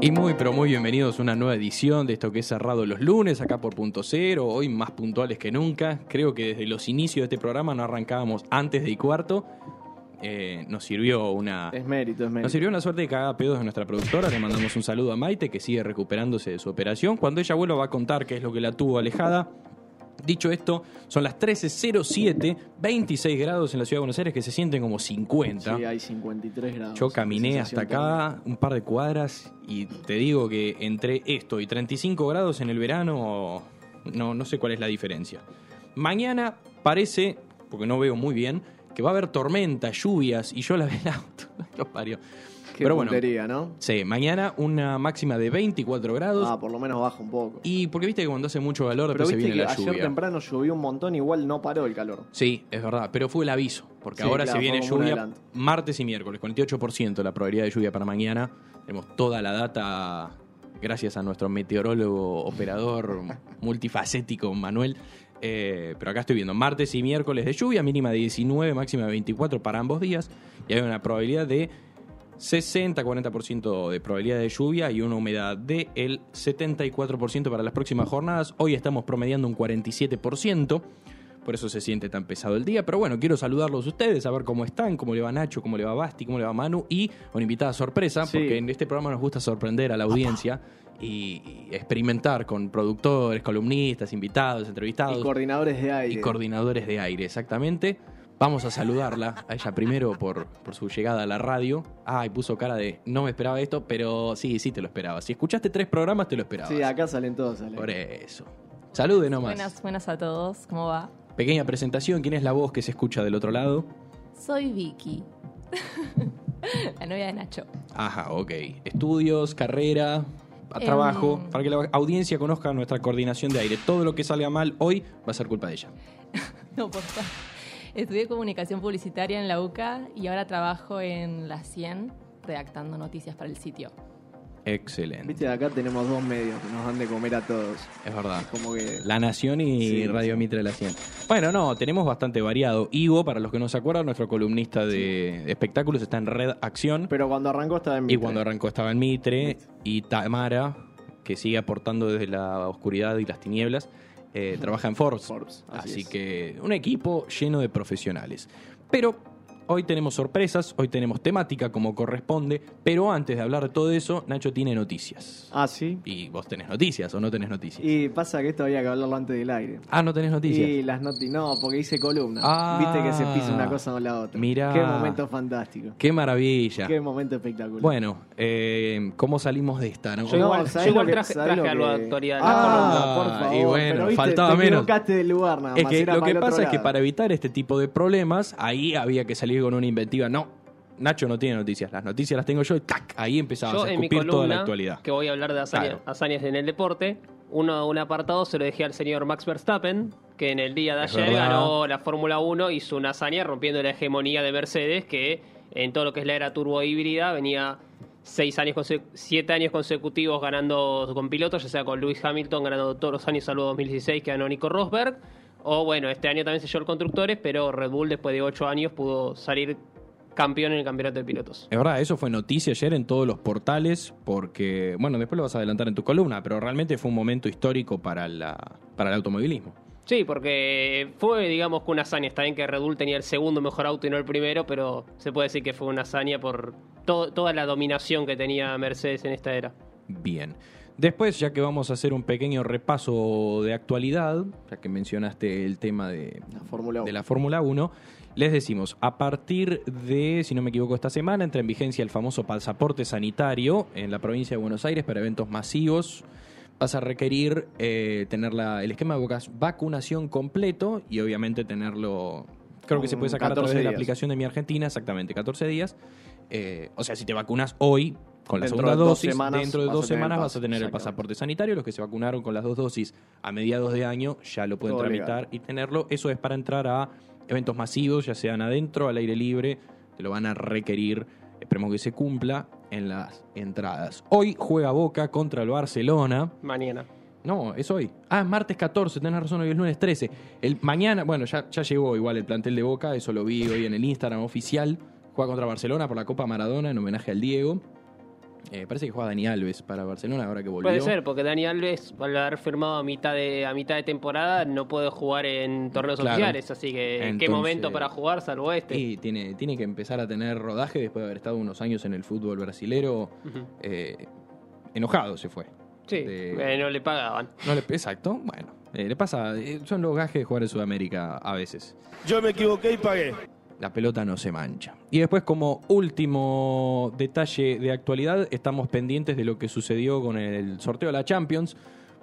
Y muy, pero muy bienvenidos a una nueva edición de esto que es cerrado los lunes, acá por Punto Cero, hoy más puntuales que nunca. Creo que desde los inicios de este programa no arrancábamos antes de y cuarto. Eh, nos sirvió una... Es mérito, es Nos mérito. sirvió una suerte de cagada pedos de nuestra productora. Le mandamos un saludo a Maite, que sigue recuperándose de su operación. Cuando ella vuelva va a contar qué es lo que la tuvo alejada. Dicho esto, son las 13.07, 26 grados en la ciudad de Buenos Aires, que se sienten como 50. Sí, hay 53 grados. Yo caminé hasta acá un par de cuadras y te digo que entre esto y 35 grados en el verano, no, no sé cuál es la diferencia. Mañana parece, porque no veo muy bien, que va a haber tormenta, lluvias y yo la veo el auto. Qué Pero bueno, puntería, ¿no? sí, mañana una máxima de 24 grados. Ah, por lo menos baja un poco. Y porque viste que cuando hace mucho calor Pero después se viste viene que la ayer lluvia. temprano llovió un montón, igual no paró el calor. Sí, es verdad, pero fue el aviso, porque Sí, ahora claro, se viene lluvia martes y miércoles, 48% la probabilidad de lluvia para mañana. Tenemos toda la data gracias a nuestro meteorólogo, operador multifacético Manuel. Eh, pero acá estoy viendo martes y miércoles de lluvia, mínima de 19, máxima de 24 para ambos días. Y hay una probabilidad de 60-40% de probabilidad de lluvia y una humedad del 74% para las próximas jornadas. Hoy estamos promediando un 47%. Por eso se siente tan pesado el día. Pero bueno, quiero saludarlos a ustedes, a ver cómo están, cómo le va Nacho, cómo le va Basti, cómo le va Manu y una invitada sorpresa, Sí. porque en este programa nos gusta sorprender a la audiencia y experimentar con productores, columnistas, invitados, entrevistados Y coordinadores de aire. y coordinadores de aire, exactamente. Vamos a saludarla a ella primero por, por su llegada a la radio. Ay, puso cara de no me esperaba esto, pero sí, sí te lo esperaba. Si escuchaste tres programas, te lo esperabas. Sí, acá salen todos. Salen. Por eso. Salude nomás. Buenas, buenas a todos, ¿cómo va? Pequeña presentación. ¿Quién es la voz que se escucha del otro lado? Soy Vicky, la novia de Nacho. Ajá, ok. Estudios, carrera, a trabajo. Em. Para que la audiencia conozca nuestra coordinación de aire. Todo lo que salga mal hoy va a ser culpa de ella. No, por favor. Estudié comunicación publicitaria en la UCA y ahora trabajo en la 100 redactando noticias para el sitio. Excelente. Viste, acá tenemos dos medios que nos dan de comer a todos. Es verdad. Como que. La Nación y Sí, Radio sí. Mitre de la 100. Bueno, no, tenemos bastante variado. Ivo, para los que no se acuerdan, nuestro columnista de de espectáculos está en Red Acción. Pero cuando arrancó estaba en y Mitre. cuando arrancó estaba en Mitre. Mitre. Y Tamara, que sigue aportando desde la oscuridad y las tinieblas, eh, trabaja en Forbes. Forbes, así que un equipo lleno de profesionales. Pero hoy tenemos sorpresas, hoy tenemos temática como corresponde. Pero antes de hablar de todo eso, Nacho tiene noticias. Ah, sí. ¿Y vos tenés noticias o no tenés noticias? Y pasa que esto había que hablarlo antes del aire. Ah, no tenés noticias. Y las noticias. No, porque hice columna. Ah. Viste que se pisa una cosa con la otra. Mirá. Qué momento fantástico. Qué maravilla. Qué momento espectacular. Bueno, eh, ¿cómo salimos de esta? No? Yo igual- ¿sabés yo igual lo que- traje- traje lo algo de que- actualidad Ah, la columna. por favor. Y bueno, pero viste, faltaba te menos. del lugar nada Es que lo que pasa es que para evitar este tipo de problemas, ahí había que salir con una inventiva. No, Nacho no tiene noticias. Las noticias las tengo yo y ¡tac! Ahí empezabas Yo a en mi escupir toda la actualidad. que voy a hablar de hazaña- Claro. hazañas en el deporte, uno, un apartado se lo dejé al señor Max Verstappen, que en el día de Es ayer verdad. ganó la Fórmula 1, hizo una hazaña rompiendo la hegemonía de Mercedes, que en todo lo que es la era turbo híbrida venía seis años, siete años consecutivos ganando con pilotos, ya sea con Lewis Hamilton ganando todos los años, salvo 2016 que ganó Nico Rosberg, o bueno, este año también se llevó el constructores, pero Red Bull después de ocho años pudo salir campeón en el campeonato de pilotos. Es verdad, eso fue noticia ayer en todos los portales, porque, bueno, después lo vas a adelantar en tu columna, pero realmente fue un momento histórico para, la, para el automovilismo. Sí, porque fue, digamos, que una hazaña. Está bien que Red Bull tenía el segundo mejor auto y no el primero, pero se puede decir que fue una hazaña por to- toda la dominación que tenía Mercedes en esta era. Bien. Después, ya que vamos a hacer un pequeño repaso de actualidad, ya que mencionaste el tema de, La Fórmula 1. de la Fórmula 1, les decimos, a partir de, si no me equivoco, esta semana entra en vigencia el famoso pasaporte sanitario en la provincia de Buenos Aires para eventos masivos. Vas a requerir eh, tener la- el esquema de vacunación completo y obviamente tenerlo, creo que se puede sacar a través 14 de la aplicación de Mi Argentina, exactamente, 14 días. Eh, o sea, si te vacunas hoy con la segunda dosis, semanas dentro de dos semanas vas a tener el pasaporte sanitario. Los que se vacunaron con las dos dosis a mediados de año ya lo pueden Todo tramitar legal. y tenerlo. Eso es para entrar a eventos masivos, ya sean adentro, al aire libre. Te lo van a requerir. Esperemos que se cumpla en las entradas. Hoy juega Boca contra el Barcelona. Mañana. No, es hoy. Ah, es martes 14, tenés razón, hoy es lunes 13. El, mañana, bueno, ya, ya llegó igual el plantel de Boca, eso lo vi hoy en el Instagram oficial. Juega contra Barcelona por la Copa Maradona en homenaje al Diego. Eh, parece que juega Dani Alves para Barcelona ahora que volvió. Puede ser, porque Dani Alves, al haber firmado a mitad de, a mitad de temporada, no puede jugar en torneos Claro. oficiales. Así que, ¿qué Entonces- momento para jugar salvo este? Y tiene, tiene que empezar a tener rodaje después de haber estado unos años en el fútbol brasilero. Eh, enojado se fue. Sí, de- eh, no le pagaban. No le, exacto, bueno. eh, le pasa, eh, son los gajes de jugar en Sudamérica a veces. Yo me equivoqué y pagué. La pelota no se mancha. Y después, como último detalle de actualidad, estamos pendientes de lo que sucedió con el sorteo de la Champions.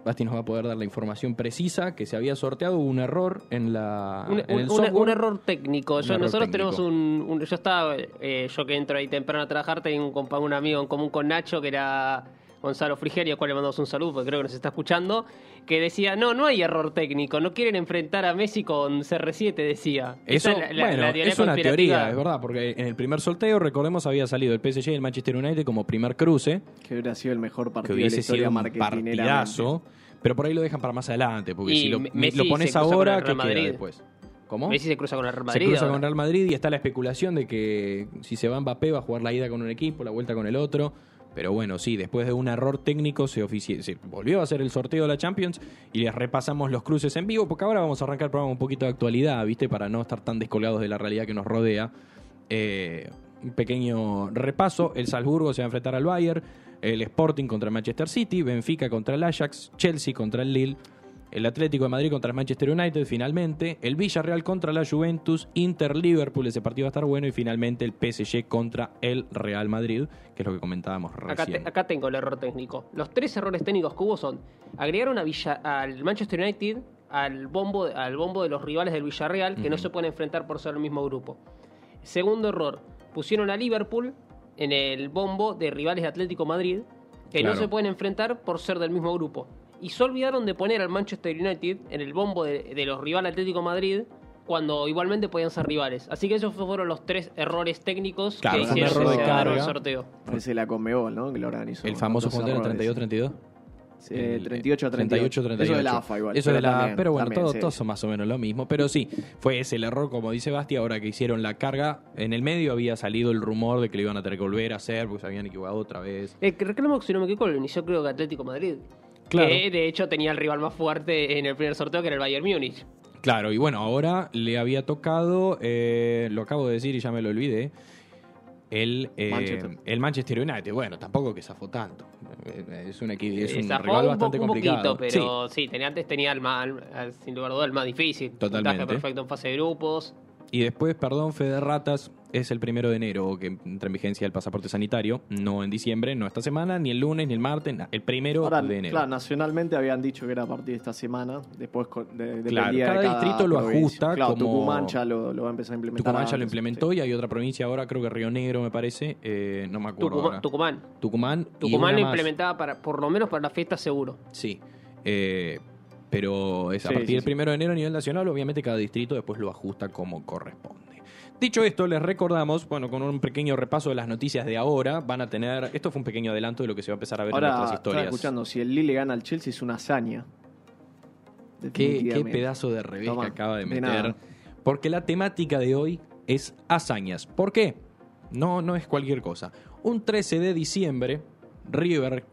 Basti nos va a poder dar la información precisa que se había sorteado un error en la Un, en el un- un- software. un error técnico. Yo- error nosotros técnico. tenemos un, un- Yo estaba. eh, yo que entro ahí temprano a trabajar, tengo un, un amigo en común con Nacho, que era Gonzalo Frigerio, al cual le mandamos un saludo, porque creo que nos está escuchando. Que decía: No, no hay error técnico. No quieren enfrentar a Messi con CR7, decía. Eso, Esa es la- la- bueno, la teoría es una teoría, es verdad, porque en el primer sorteo, recordemos, había salido el PSG y el Manchester United como primer cruce, Que hubiera sido el mejor que partido de la hubiese historia sido un partidazo, pero por ahí lo dejan para más adelante, porque Y si lo, Messi lo se pones cruza ahora, Real ¿qué queda Madrid. después? ¿Cómo? Messi se cruza con el Real se Madrid. cruza ahora. con Real Madrid y está la especulación de que si se va Mbappé va a jugar la ida con un equipo, la vuelta con el otro. Pero bueno, sí, después de un error técnico se, se volvió a hacer el sorteo de la Champions y les repasamos los cruces en vivo, porque ahora vamos a arrancar el programa un poquito de actualidad, ¿viste? Para no estar tan descolgados de la realidad que nos rodea. Eh, un pequeño repaso, el Salzburgo se va a enfrentar al Bayern, el Sporting contra el Manchester City, Benfica contra el Ajax, Chelsea contra el Lille, el Atlético de Madrid contra el Manchester United finalmente, el Villarreal contra la Juventus, Inter Liverpool, ese partido va a estar bueno y finalmente el PSG contra el Real Madrid, que es lo que comentábamos Acá, recién. te- acá tengo el error técnico. Los tres errores técnicos que hubo son agregaron a Villa- al Manchester United al bombo, al bombo de los rivales del Villarreal que no se pueden enfrentar por ser el mismo grupo. Segundo error, pusieron a Liverpool en el bombo de rivales de Atlético Madrid que Claro. no se pueden enfrentar por ser del mismo grupo. Y se olvidaron de poner al Manchester United en el bombo de, de los rivales Atlético Madrid cuando igualmente podían ser rivales. Así que esos fueron los tres errores técnicos Claro, que hicieron error que de ganara el carga. sorteo. Parece la Conmebol, ¿no? Que lo organizó. el famoso errores. 32-32. Sí, 38 38. 38, Eso de la AFA igual. Eso de la también, pero bueno, también, todo- sí. todos son más o menos lo mismo. Pero sí, fue ese el error, como dice Basti, ahora que hicieron la carga. En el medio había salido el rumor de que lo iban a tener que volver a hacer porque se habían equivocado otra vez. El que reclamo, si no me equivoco, lo inició creo que Atlético Madrid. Claro. Que de hecho tenía el rival más fuerte en el primer sorteo, que era el Bayern Múnich. Claro, y bueno, ahora le había tocado, eh, lo acabo de decir y ya me lo olvidé, el, eh, Manchester. el Manchester United. Bueno, tampoco que zafó tanto. Es un, equi- es un Zafó rival un bastante poco- un complicado. poquito, pero sí. tenía antes tenía el más, sin lugar a dudas el más difícil. Totalmente. Puntaje perfecto en fase de grupos. Y después, perdón, Fede Ratas, es el primero de enero que entra en vigencia el pasaporte sanitario. No en diciembre, no esta semana, ni el lunes, ni el martes, el primero Ahora, de enero. claro, nacionalmente habían dicho que era a partir de esta semana. Después de, dependía Claro, de cada distrito lo provincia. ajusta Claro, como- Tucumán ya lo, lo va a empezar a implementar. Tucumán ya lo implementó sí. y hay otra provincia ahora, creo que Río Negro me parece, eh, no me acuerdo Tucumán, ahora. Tucumán. Tucumán. Tucumán lo implementaba para, por lo menos para la fiesta seguro. Sí. Eh, pero es a Sí, partir sí, del primero de enero a nivel nacional, obviamente cada distrito después lo ajusta como corresponde. Dicho esto, les recordamos, bueno, con un pequeño repaso de las noticias de ahora, van a tener, esto fue un pequeño adelanto de lo que se va a empezar a ver Ahora, en nuestras estaba historias. escuchando, si el Lille gana al Chelsea es una hazaña. Qué, pedazo de revés Toma, que acaba de meter. porque la temática de hoy es hazañas. ¿Por qué? No, no es cualquier cosa. Un 13 de diciembre, River,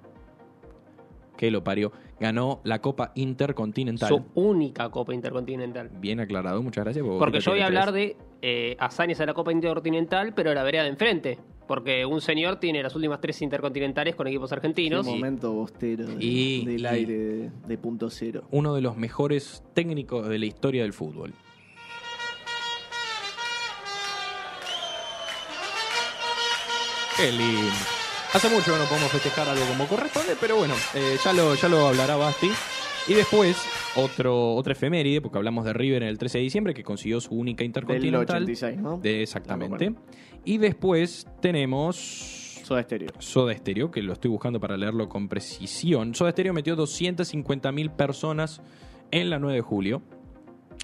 que lo parió, ganó la Copa Intercontinental. Su única Copa Intercontinental. Bien aclarado, muchas gracias. Porque yo voy a hablar de eh, hazañas de la Copa Intercontinental, pero la vereda de enfrente. Porque un señor tiene las últimas tres intercontinentales con equipos argentinos. momento bostero de- Y- del y- aire de, de punto cero. uno de los mejores técnicos de la historia del fútbol. Qué lindo. Hace mucho que no podemos festejar algo como corresponde, pero bueno, eh, ya, lo, ya lo hablará Basti. Y después, otro, otra efeméride, porque hablamos de River en el 13 de diciembre, que consiguió su única Del intercontinental. 86, ¿no? De, exactamente. Y después tenemos Soda Stereo. Soda Stereo, que lo estoy buscando para leerlo con precisión. Soda Stereo metió 250.000 personas en la 9 de julio.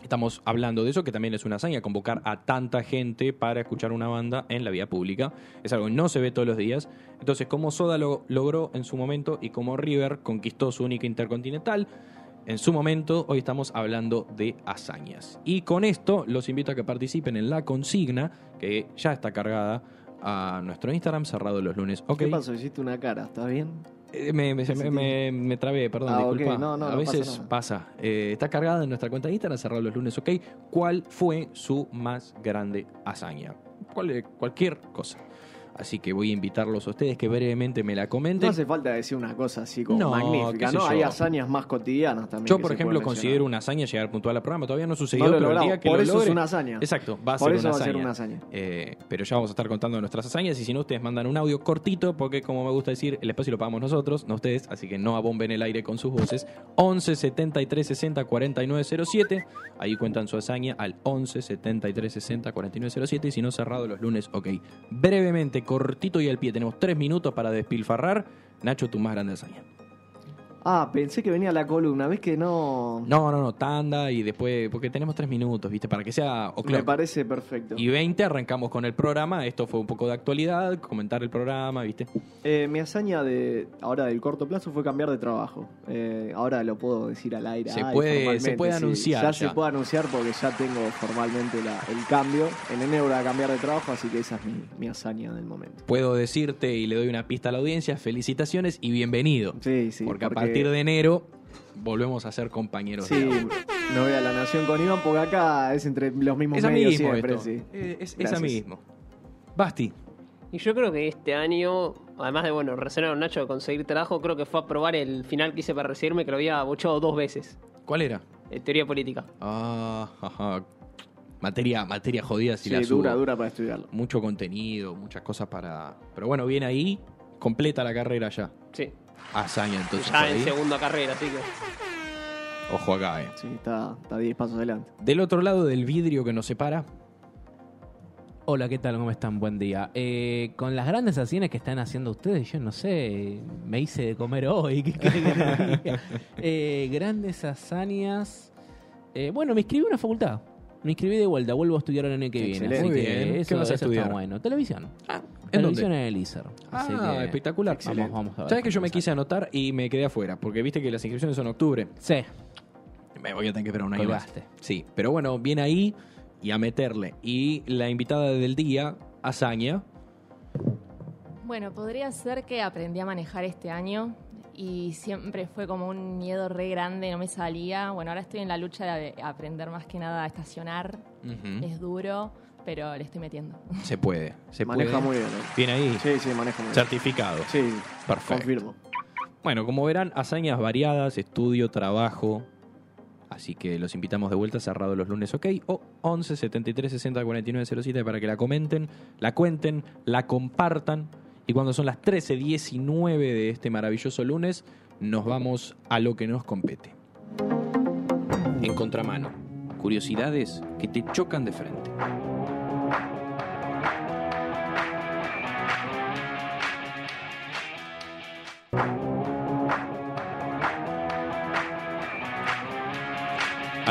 Estamos hablando de eso, que también es una hazaña, convocar a tanta gente para escuchar una banda en la vía pública. Es algo que no se ve todos los días. Entonces, como Soda lo logró en su momento y como River conquistó su única intercontinental, en su momento, hoy estamos hablando de hazañas. Y con esto los invito a que participen en la consigna, que ya está cargada a nuestro Instagram, cerrado los lunes. ¿Qué pasó? Hiciste una cara, ¿estás bien? Eh, me, me, ¿Qué me, me- me trabé, perdón, Ah, disculpa. No, no, a no pasa veces pasa. Eh, está cargada en nuestra cuenta de Instagram, cerrado los lunes, ok. ¿Cuál fue su más grande hazaña? Cual- cualquier cosa. Así que voy a invitarlos a ustedes que brevemente me la No comenten. hace falta decir una cosa así como No, magnífica, ¿no? yo. Hay hazañas más cotidianas también. Yo, por ejemplo, considero una hazaña llegar puntual al programa. Todavía no sucedió, No lo pero el día que Por lo eso logre- es una hazaña. Exacto, va a Por ser eso una va a ser una hazaña. Eh, pero ya vamos a estar contando nuestras hazañas y si no, ustedes mandan un audio cortito porque, como me gusta decir, el espacio lo pagamos nosotros, no ustedes, así que no abomben el aire con sus voces. 11 73 60 49 07. Ahí cuentan su hazaña al 11 73 60 49 07 y si no, cerrado los lunes, ok. Brevemente, cortito y al pie, tenemos tres minutos para despilfarrar. Nacho, tu más grande hazaña. Ah, pensé que venía la columna, ¿ves que no? No, no, no, tanda y después, porque tenemos tres minutos, ¿viste? Para que sea Me parece perfecto. Y 20 arrancamos con el programa. Esto fue un poco de actualidad, comentar el programa, ¿viste? Eh, mi hazaña de ahora del corto plazo fue cambiar de trabajo. Eh, ahora lo puedo decir al aire. Se ay, puede- se puede sí. anunciar Ya, ya. se puede anunciar porque ya tengo formalmente la- el cambio. En enero voy a cambiar de trabajo, así que esa es mi, mi hazaña del momento. Puedo decirte y le doy una pista a la audiencia, felicitaciones y bienvenido. Sí, sí. porque, a partir de enero volvemos a ser compañeros. Sí, no voy a la Nación con Iván porque acá es entre los mismos Esa medios mismo siempre, esto. sí. Eh, Es, esa Gracias. mismo. Basti. Y yo creo que este año, además de, bueno, resonar Nacho de conseguir trabajo, creo que fue a probar el final que hice para recibirme, que lo había bochado dos veces. ¿Cuál era? En teoría política. Ah, ajá. Materia, materia jodida si Sí, la subo. dura, dura para estudiarlo. Mucho contenido, muchas cosas para... Pero bueno, viene ahí, completa la carrera ya. Sí. Hazaña entonces. ya en ahí. segunda carrera, así que. Ojo acá, eh. Sí, está, está 10 pasos adelante. Del otro lado del vidrio que nos separa, Hola, ¿qué tal? ¿Cómo están? Buen día. Eh, con las grandes acciones que están haciendo ustedes, yo no sé, me hice de comer hoy. Eh, grandes hazañas. Eh, bueno, me inscribí a una facultad. Me inscribí de vuelta, vuelvo a estudiar el año que viene. Excelente. Así Muy que bien. ¿Qué eso, vas a eso estudiar? está bueno. Televisión. ¿en Televisión dónde? en el ISER. Así Ah, que espectacular. Vamos, vamos a ver. ¿Sabes que yo me quise anotar y me quedé afuera? Porque viste que las inscripciones son en octubre. Sí. Me voy a tener que esperar un año más. Colgaste. Sí, pero bueno, viene ahí y a meterle. Y la invitada del día, Azaña. Bueno, podría ser que aprendí a manejar este año y siempre fue como un miedo re grande, no me salía. Bueno, ahora estoy en la lucha de aprender más que nada a estacionar. Es duro, pero le estoy metiendo. Se puede, se Maneja puede. muy bien. ¿eh? Viene ahí, Sí, sí, maneja muy bien. certificado. Sí, Perfecto. confirmo. Bueno, como verán, hazañas variadas, estudio, trabajo. Así que los invitamos de vuelta, cerrado los lunes, ok. O 11 73 60 49 07 para que la comenten, la cuenten, la compartan. Y cuando son las 13 19 de este maravilloso lunes, nos vamos a lo que nos compete. En contramano, curiosidades que te chocan de frente.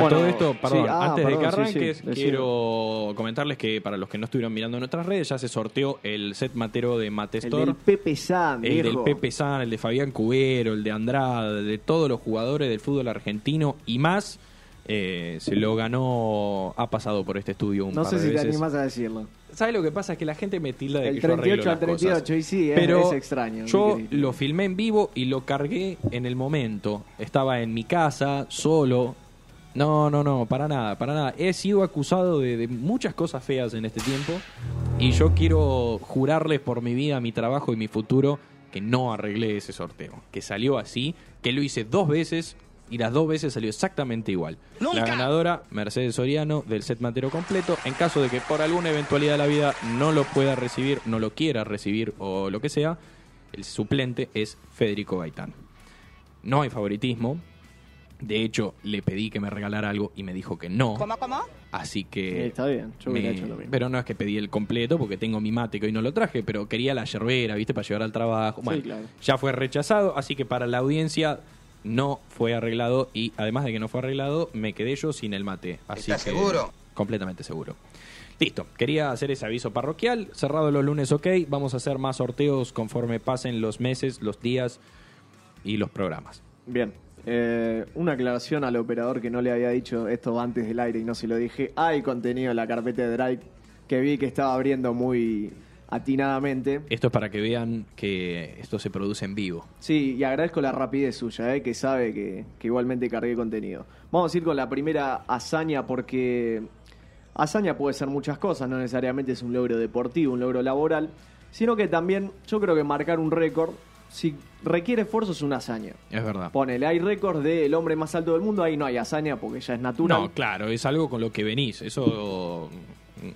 Bueno, todo esto, perdón, sí, ah, antes de que sí, arranques, sí, quiero comentarles que para los que no estuvieron mirando en nuestras redes, ya se sorteó el set matero de El Matestor. del Pepe San, El del. Pepe San, el de Fabián Cubero, el de Andrade, de todos los jugadores del fútbol argentino y más. eh, se lo ganó, ha pasado por este estudio un No par sé si te animás a decirlo. ¿Sabes lo que pasa? Es que la gente me tilda de El que yo arreglo 38 al las cosas. 38, y sí, es, Pero es extraño. Yo lo filmé en vivo y lo cargué en el momento. Estaba en mi casa, solo. No, no, no, para nada, para nada. He sido acusado de, de muchas cosas feas en este tiempo y yo quiero jurarles por mi vida, mi trabajo y mi futuro que no arreglé ese sorteo. Que salió así, que lo hice dos veces y las dos veces salió exactamente igual. La ganadora, Mercedes Soriano, del set matero completo. En caso de que por alguna eventualidad de la vida no lo pueda recibir, no lo quiera recibir o lo que sea, el suplente es Federico Gaitán. No hay favoritismo. De hecho, le pedí que me regalara algo y me dijo que no. ¿Cómo, cómo? Así Sí, que. está bien, yo me- hecho lo mismo. Pero no es que pedí el completo porque tengo mi mate que hoy no lo traje, pero quería la yerbera, ¿viste? Para llevar al trabajo. Sí, Bueno, claro. ya fue rechazado, así que para la audiencia no fue arreglado y además de que no fue arreglado, me quedé yo sin el mate. Así ¿Estás que- seguro? Completamente seguro. Listo, quería hacer ese aviso parroquial. Cerrado los lunes, ok. Vamos a hacer más sorteos conforme pasen los meses, los días y los programas. Bien. Eh, una aclaración al operador que no le había dicho esto antes del aire y no se lo dije. Hay contenido en la carpeta de Drive que vi que estaba abriendo muy atinadamente. Esto es para que vean que esto se produce en vivo. Sí, y agradezco la rapidez suya, eh, que sabe que, que igualmente cargué contenido. Vamos a ir con la primera hazaña porque hazaña puede ser muchas cosas, no necesariamente es un logro deportivo, un logro laboral, sino que también yo creo que marcar un récord, si requiere esfuerzo, es una hazaña. Es verdad. Ponele, hay récords del hombre más alto del mundo, ahí no hay hazaña porque ya es natural. No, claro, es algo con lo que venís. Eso. mm,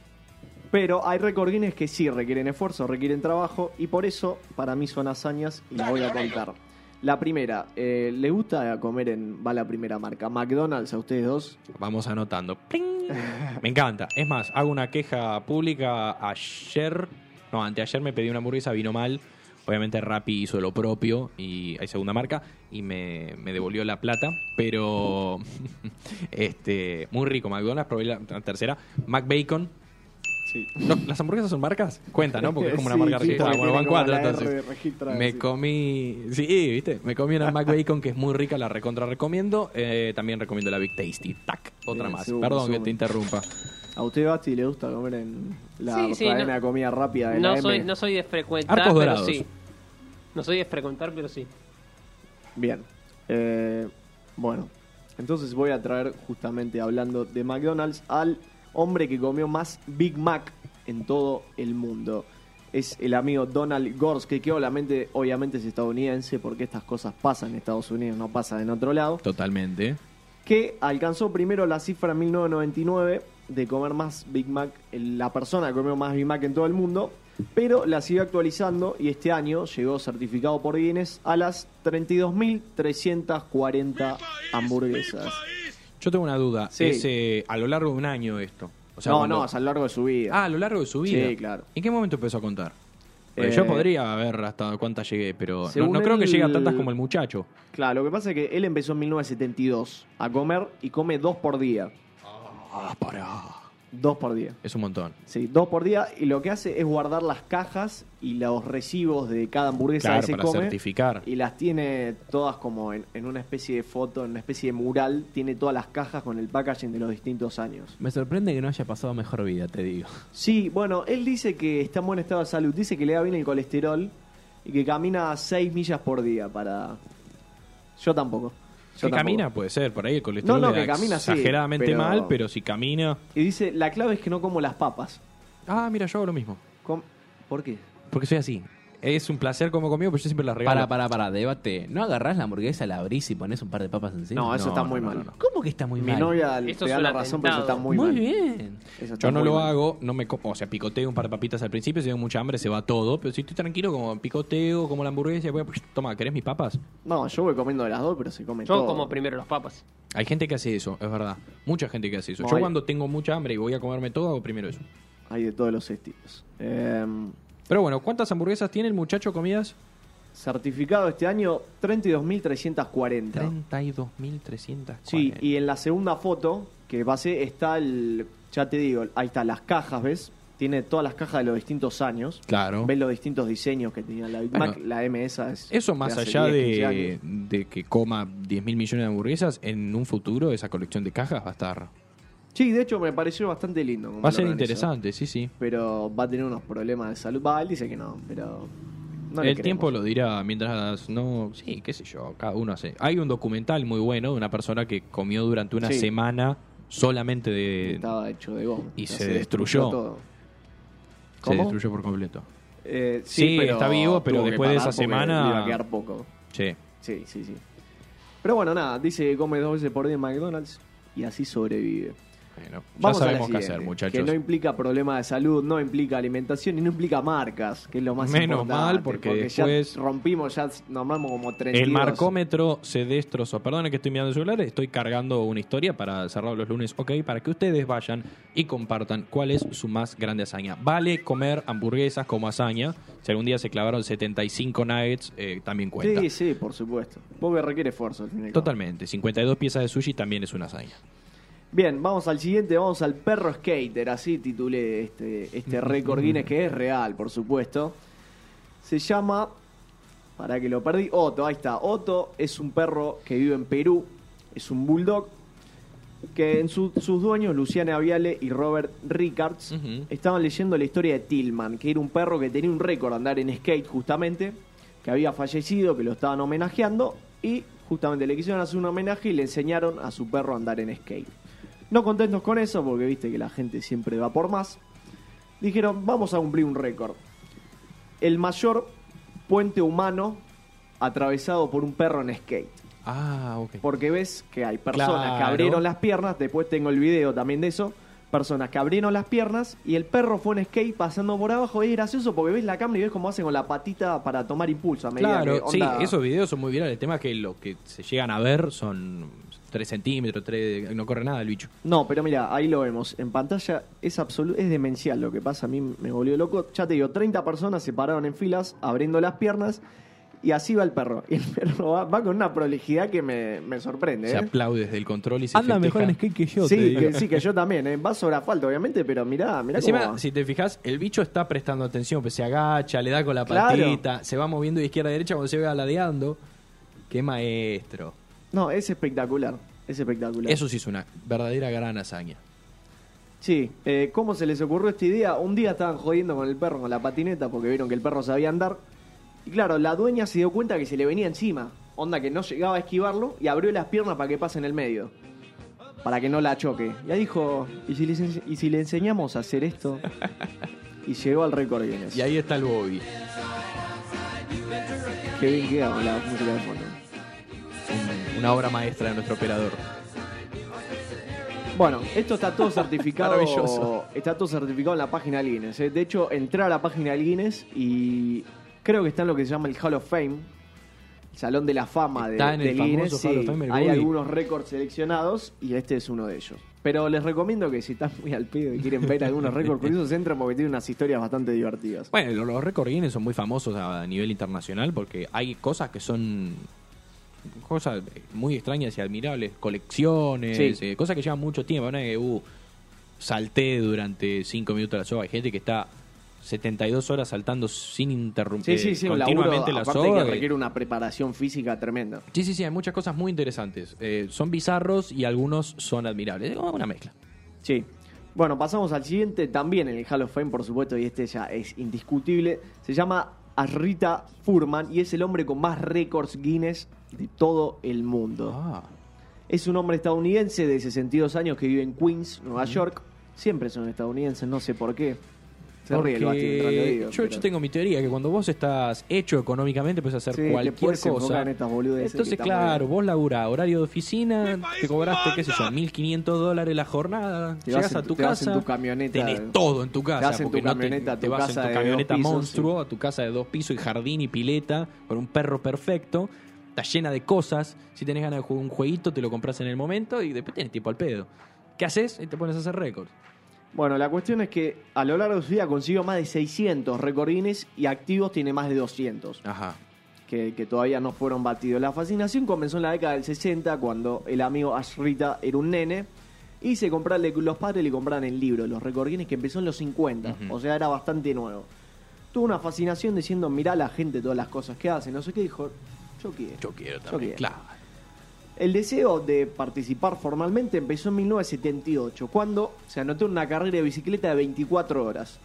Pero hay récord Guinness que sí requieren esfuerzo, requieren trabajo, y por eso para mí son hazañas y las voy a contar. La primera, eh, ¿le gusta comer en, va la primera marca, McDonald's a ustedes dos? Vamos anotando. ¡Pling! Me encanta. Es más, hago una queja pública. Ayer, no, anteayer me pedí una hamburguesa, vino mal. Obviamente Rappi hizo lo propio y hay segunda marca y me, me devolvió la plata. Pero, este, muy rico. McDonald's, probé la, la tercera. McBacon. Sí. No, ¿Las hamburguesas son marcas? Cuenta, ¿no? Porque es como una Sí, marca sí, registrada. Bueno, van cuatro entonces. Me sí. comí. Sí, ¿viste? Me comí una McBacon que es muy rica, la recontra recomiendo. Eh, también recomiendo la Big Tasty. Tac, otra Bien, más. Perdón que te interrumpa. ¿A usted, Basti, le gusta comer en la Sí, sí, cadena no- de comida rápida de la No M? soy, no soy de frecuentar, Arcos pero Dorados. sí. No soy de frecuentar, pero sí. Bien. Eh, bueno, entonces voy a traer justamente hablando de McDonald's al hombre que comió más Big Mac en todo el mundo. Es el amigo Donald Gorske, que obviamente, obviamente es estadounidense porque estas cosas pasan en Estados Unidos, no pasan en otro lado. Totalmente. que alcanzó primero la cifra en 1999 de comer más Big Mac, la persona que comió más Big Mac en todo el mundo, pero la siguió actualizando y este año llegó certificado por Guinness a las 32.340 hamburguesas. Yo tengo una duda. Sí. Es eh, a lo largo de un año esto. O sea, no, cuando- no, es a lo largo de su vida. Ah, a lo largo de su vida. Sí, claro. ¿En qué momento empezó a contar? Porque Eh, yo podría ver hasta cuántas llegué, pero no, creo que llegue a tantas como el muchacho. Claro, lo que pasa es que él empezó en 1972 a comer y come dos por día. Ah, pará. Dos por día. Es un montón. Sí, dos por día y lo que hace es guardar las cajas y los recibos de cada hamburguesa Claro, que se para come. certificar. Y las tiene todas como en, en una especie de foto, en una especie de mural. Tiene todas las cajas con el packaging de los distintos años. Me sorprende que no haya pasado mejor vida, te digo. Sí, bueno, él dice que está en buen estado de salud. Dice que le da bien el colesterol y que camina 6 millas por día para... Yo tampoco. Si tampoco. camina, puede ser. Por ahí el colesterol No, no, le da que camina, sí, exageradamente pero- mal, pero si camina... Y dice, la clave es que no como las papas. Ah, mira, yo hago lo mismo. Com- ¿Por qué? Porque soy así. Es un placer como conmigo, pero yo siempre las regalo. Para, para, para, debate. ¿No agarrás la hamburguesa, la abrís y pones un par de papas encima? No, eso No, está muy no, mal. no, no. ¿Cómo que está muy Mi mal? novia Esto te es da un la razón, pero eso está atentado. muy, Muy mal. bien. Eso está Yo no muy lo mal. hago, no me o sea, picoteo un par de papitas al principio, si tengo mucha hambre se va todo, pero si estoy tranquilo como picoteo, como la hamburguesa, voy a- toma, ¿querés mis papas? No, yo voy comiendo de las dos, pero se come Yo todo. como primero las papas. Hay gente que hace eso, es verdad. Mucha gente que hace eso. No, Yo hay- cuando tengo mucha hambre y voy a comerme todo, hago primero eso. Hay de todos los estilos. Eh, Pero bueno, ¿cuántas hamburguesas tiene el muchacho comidas? certificado este año 32.340. 32.300. Sí, y en la segunda foto que pasé está el. Ya te digo, ahí está las cajas, ¿ves? Tiene todas las cajas de los distintos años. Claro. Ves los distintos diseños que tenía la Big Bueno, Mac. La M esa es. Eso más de allá 10, 15 de, de que coma 10 mil millones de hamburguesas, en un futuro esa colección de cajas va a estar... Sí, de hecho me pareció bastante lindo. Va a ser interesante, sí, sí. Pero va a tener unos problemas de salud. Va, él dice que no, pero. no el tiempo lo dirá mientras no... Sí, qué sé yo, cada uno hace... Hay un documental muy bueno de una persona que comió durante una Sí. semana solamente de... Estaba hecho de goma. y se destruyó. todo. Se destruyó por completo. Eh, Sí, está vivo, pero después de esa semana- iba a quedar poco. Sí. Sí, sí, sí. Pero bueno, nada, dice que come dos veces por día en McDonald's y así sobrevive. Bueno, ya Vamos a la sabemos qué hacer, muchachos. Que no implica problemas de salud, no implica alimentación y no implica marcas, que es lo más Menos importante. mal, porque después- ya rompimos, ya nombramos como 32. El marcómetro se destrozó. Perdón que estoy mirando el celular, estoy cargando una historia para cerrar los lunes, ok, para que ustedes vayan y compartan cuál es su más grande hazaña. Vale comer hamburguesas como hazaña. Si algún día se clavaron 75 nuggets, eh, también cuenta. Sí, sí, por supuesto. Porque requiere esfuerzo al fin y al cabo. Totalmente. 52 piezas de sushi también es una hazaña. Bien, vamos al siguiente, vamos al perro skater, así titulé este, este récord Guinness que es real, por supuesto. Se llama, para que lo perdí, Otto, ahí está. Otto es un perro que vive en Perú, es un bulldog que en su- sus dueños, Luciana Viale y Robert Rickards, estaban leyendo la historia de Tillman, que era un perro que tenía un récord andar en skate justamente, que había fallecido, que lo estaban homenajeando, y justamente le quisieron hacer un homenaje y le enseñaron a su perro a andar en skate. No contentos con eso, porque viste que la gente siempre va por más, dijeron, vamos a cumplir un récord. El mayor puente humano atravesado por un perro en skate. Ah, ok. Porque ves que hay personas que abrieron las piernas, después tengo el video también de eso, personas que abrieron las piernas y el perro fue en skate pasando por abajo. Es gracioso porque ves la cámara y ves cómo hacen con la patita para tomar impulso a medida Claro, que sí, onda- esos videos son muy virales. El tema es que lo que se llegan a ver son 3 centímetros, 3, no corre nada el bicho. No, pero mira, ahí lo vemos. En pantalla es absolu- es demencial lo que pasa. A mí me volvió loco. Ya te digo, 30 personas se pararon en filas abriendo las piernas y así va el perro. Y el perro va, va con una prolijidad que me, me sorprende. Se ¿eh? aplaude desde el control y se Anda mejor en skate que yo, te Sí digo. que, sí, que yo también. ¿eh? Va sobre asfalto, obviamente, pero mirá, mirá cómo Encima, va. si te fijas, el bicho está prestando atención, pues se agacha, le da con la Claro. patita, se va moviendo de izquierda a derecha cuando se va ladeando. Qué maestro. No, es espectacular. Es espectacular. Eso sí es una verdadera gran hazaña. Sí, eh, ¿cómo se les ocurrió esta idea? Un día estaban jodiendo con el perro, con la patineta, porque vieron que el perro sabía andar. Y claro, la dueña se dio cuenta que se le venía encima. Onda que no llegaba a esquivarlo y abrió las piernas para que pase en el medio. Para que no la choque. Y ahí dijo, ¿y si le, y si le enseñamos a hacer esto? Y llegó al récord Guinness. Y ahí está el Bobby. Qué bien queda con la música de fondo. Un- una obra maestra de nuestro operador. Bueno, esto está todo certificado. Maravilloso. Está todo certificado en la página del Guinness. ¿eh? De hecho, entré a la página del Guinness y creo que está en lo que se llama el Hall of Fame, el Salón de la Fama de, Está en el Guinness. Hall of. Fame, el Hay Bobby. algunos récords seleccionados y este es uno de ellos. Pero les recomiendo que si están muy al pedo y quieren ver algunos récords curiosos, entren porque tiene unas historias bastante divertidas. Bueno, los récords Guinness son muy famosos a nivel internacional porque hay cosas que son cosas muy extrañas y admirables, colecciones, Sí. eh, cosas que llevan mucho tiempo. Que uh, salté durante 5 minutos la soga. Hay gente que está 72 horas saltando sin interrumpir Sí, sí, sí, un laburo, continuamente la aparte soga. que requiere una preparación física tremenda. Sí, sí, sí, hay muchas cosas muy interesantes. Eh, son bizarros y algunos son admirables. Es una mezcla. Sí. Bueno, pasamos al siguiente, también en el Hall of Fame, por supuesto, y este ya es indiscutible. Se llama Asrita Furman y es el hombre con más récords Guinness de todo el mundo. Ah. Es un hombre estadounidense de 62 años que vive en Queens, Nueva York. Siempre son estadounidenses, no sé por qué. Se ríe el Basti mientras lo Porque digo, yo, pero- yo tengo mi teoría que cuando vos estás hecho económicamente puedes hacer Sí, cualquier cosa. en estas boludeces que Entonces, muy claro, bien. vos laburás horario de oficina, te cobraste, qué sé yo, 1500 dólares la jornada, Te llegas en a tu- tu te vas casa, en tu camioneta. tenés todo en tu casa, Te vas en tu no te- camioneta a te, tu vas casa en de tu dos camioneta pisos, monstruo, a tu casa de dos pisos y jardín y pileta, con un perro perfecto, está llena de cosas, si tenés ganas de jugar un jueguito te lo compras en el momento y después tenés tiempo al pedo. ¿Qué haces? Y te pones a hacer récords. Bueno, la cuestión es que a lo largo de su vida consiguió más de 600 récords Guinness y activos tiene más de 200. Ajá. que, que todavía no fueron batidos. La fascinación comenzó en la década del 60 cuando el amigo Ashrita era un nene y se comprarle, los padres le compraron el libro, los recordines que empezó en los 50, Ujú. o sea, era bastante nuevo. Tuvo una fascinación diciendo, mirá la gente, todas las cosas que hace, no sé qué, dijo, yo quiero. Yo quiero Yo también, quiero. claro. El deseo de participar formalmente empezó en 1978, cuando se anotó una carrera de bicicleta de 24 horas.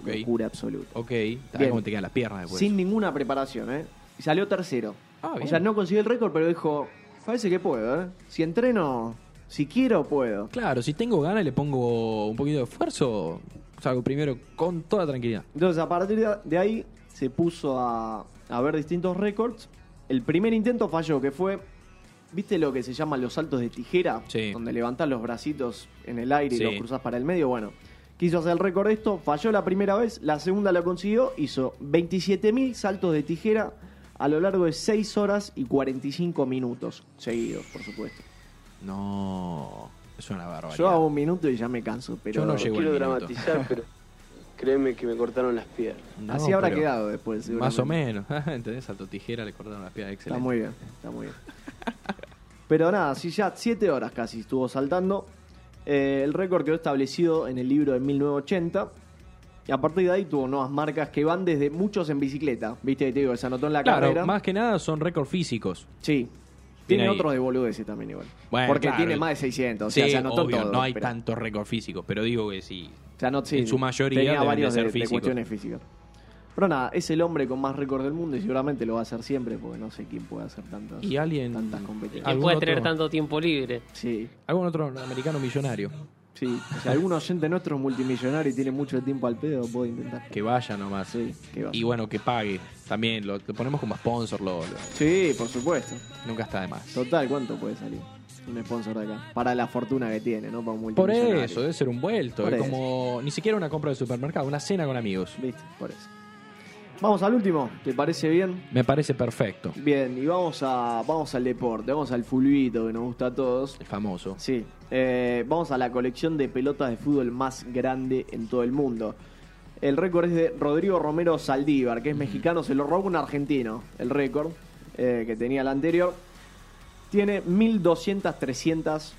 Ok. Locura absoluta. Ok, Bien. cómo te quedan las piernas después. Sin ninguna preparación, ¿eh? Y salió tercero. Ah, o sea, no consiguió el récord, pero dijo, parece que puedo, ¿eh? Si entreno, si quiero, puedo. Claro, si tengo ganas le pongo un poquito de esfuerzo, salgo primero con toda tranquilidad. Entonces, a partir de- de ahí, se puso a, a ver distintos récords. El primer intento falló, que fue, ¿viste lo que se llaman los saltos de tijera? Sí. Donde levantás los bracitos en el aire Sí. y los cruzás para el medio. Bueno, quiso hacer el récord de esto, falló la primera vez, la segunda lo consiguió, hizo 27.000 saltos de tijera a lo largo de 6 horas y 45 minutos seguidos, por supuesto. No, es una barbaridad. Yo hago un minuto y ya me canso, pero Yo no llego quiero al dramatizar, pero créeme que me cortaron las piernas. No, así habrá quedado después. Más o menos. ¿Entendés? Salto tijera, le cortaron las piernas. Está Excelente. muy bien, está muy bien. Pero nada, si ya 7 horas casi estuvo saltando. eh, el récord quedó establecido en el libro de 1980. Y a partir de ahí tuvo nuevas marcas que van desde muchos en bicicleta. Viste, te digo, se anotó en la Claro, carrera. más que nada son récords físicos. Sí. Tiene ahí. otros de boludeces también igual. Bueno, Porque claro. tiene más de 600. O sea, Sí, se anotó obvio, todo. no hay pero- tanto récord físico, pero digo que sí. se anotó- sí, en su mayoría tenía de varios ser de, cuestiones físicas. Pero nada, es el hombre con más récord del mundo y seguramente lo va a hacer siempre porque no sé quién puede hacer tantas, Y alguien- tantas ¿Quién competencias. ¿Algún puede otro? tener tanto tiempo libre? Sí, ¿Algún otro americano millonario? Sí. Si algún oyente nuestro es multimillonario y tiene mucho tiempo al pedo, puede intentar. Que vaya nomás. Sí, que va. Y bueno, que pague. También lo, lo ponemos como sponsor, lo, lo- Sí, por supuesto. nunca está de más. Total, ¿cuánto puede salir? Un sponsor de acá. Para la fortuna que tiene, ¿no? Para un Por multimillonario. eso, debe ser un vuelto. Por es eso. como ni siquiera una compra de supermercado, una cena con amigos. ¿Viste? Por eso. Vamos al último, ¿te parece bien? Me parece perfecto. Bien, y vamos a vamos al deporte, vamos al fulbito que nos gusta a todos. El famoso. Sí, eh, vamos a la colección de pelotas de fútbol más grande en todo el mundo. El récord es de Rodrigo Romero Saldívar, que es mexicano, se lo robó un argentino, el récord eh, que tenía el anterior. Tiene 1200, 300,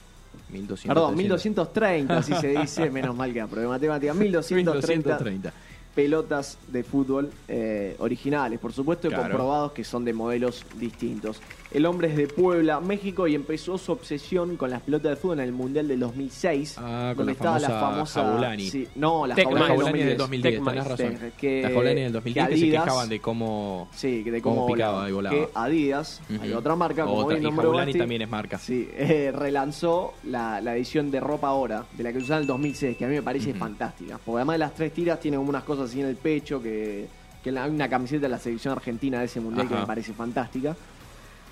1200. perdón, 1230, así se dice, menos mal que aprobé matemática, 1230 1230. Pelotas de fútbol eh, originales, por supuesto, y Claro. comprobados que son de modelos distintos. El hombre es de Puebla, México, y empezó su obsesión con las pelotas de fútbol en el Mundial del 2006. Ah, con donde la estaba la famosa. Jaulani. sí, no, la. La Jaulani, Jaulani del del 2010, Tecma. tenés razón. Sí, que- la Jaulani del 2010 que se que Adidas- quejaban de cómo. Sí, de Cómo cómo picaba y volaba. Que Adidas, hay otra marca, como Otra, bien y nombró Jaulani Basti, también es marca. Sí, eh, relanzó la, la edición de ropa ahora, de la que usaban en el 2006, que a mí me parece Ujú. fantástica. Porque además de las tres tiras, tiene como unas cosas así en el pecho, que, que hay una camiseta de la selección argentina de ese mundial que me parece fantástica.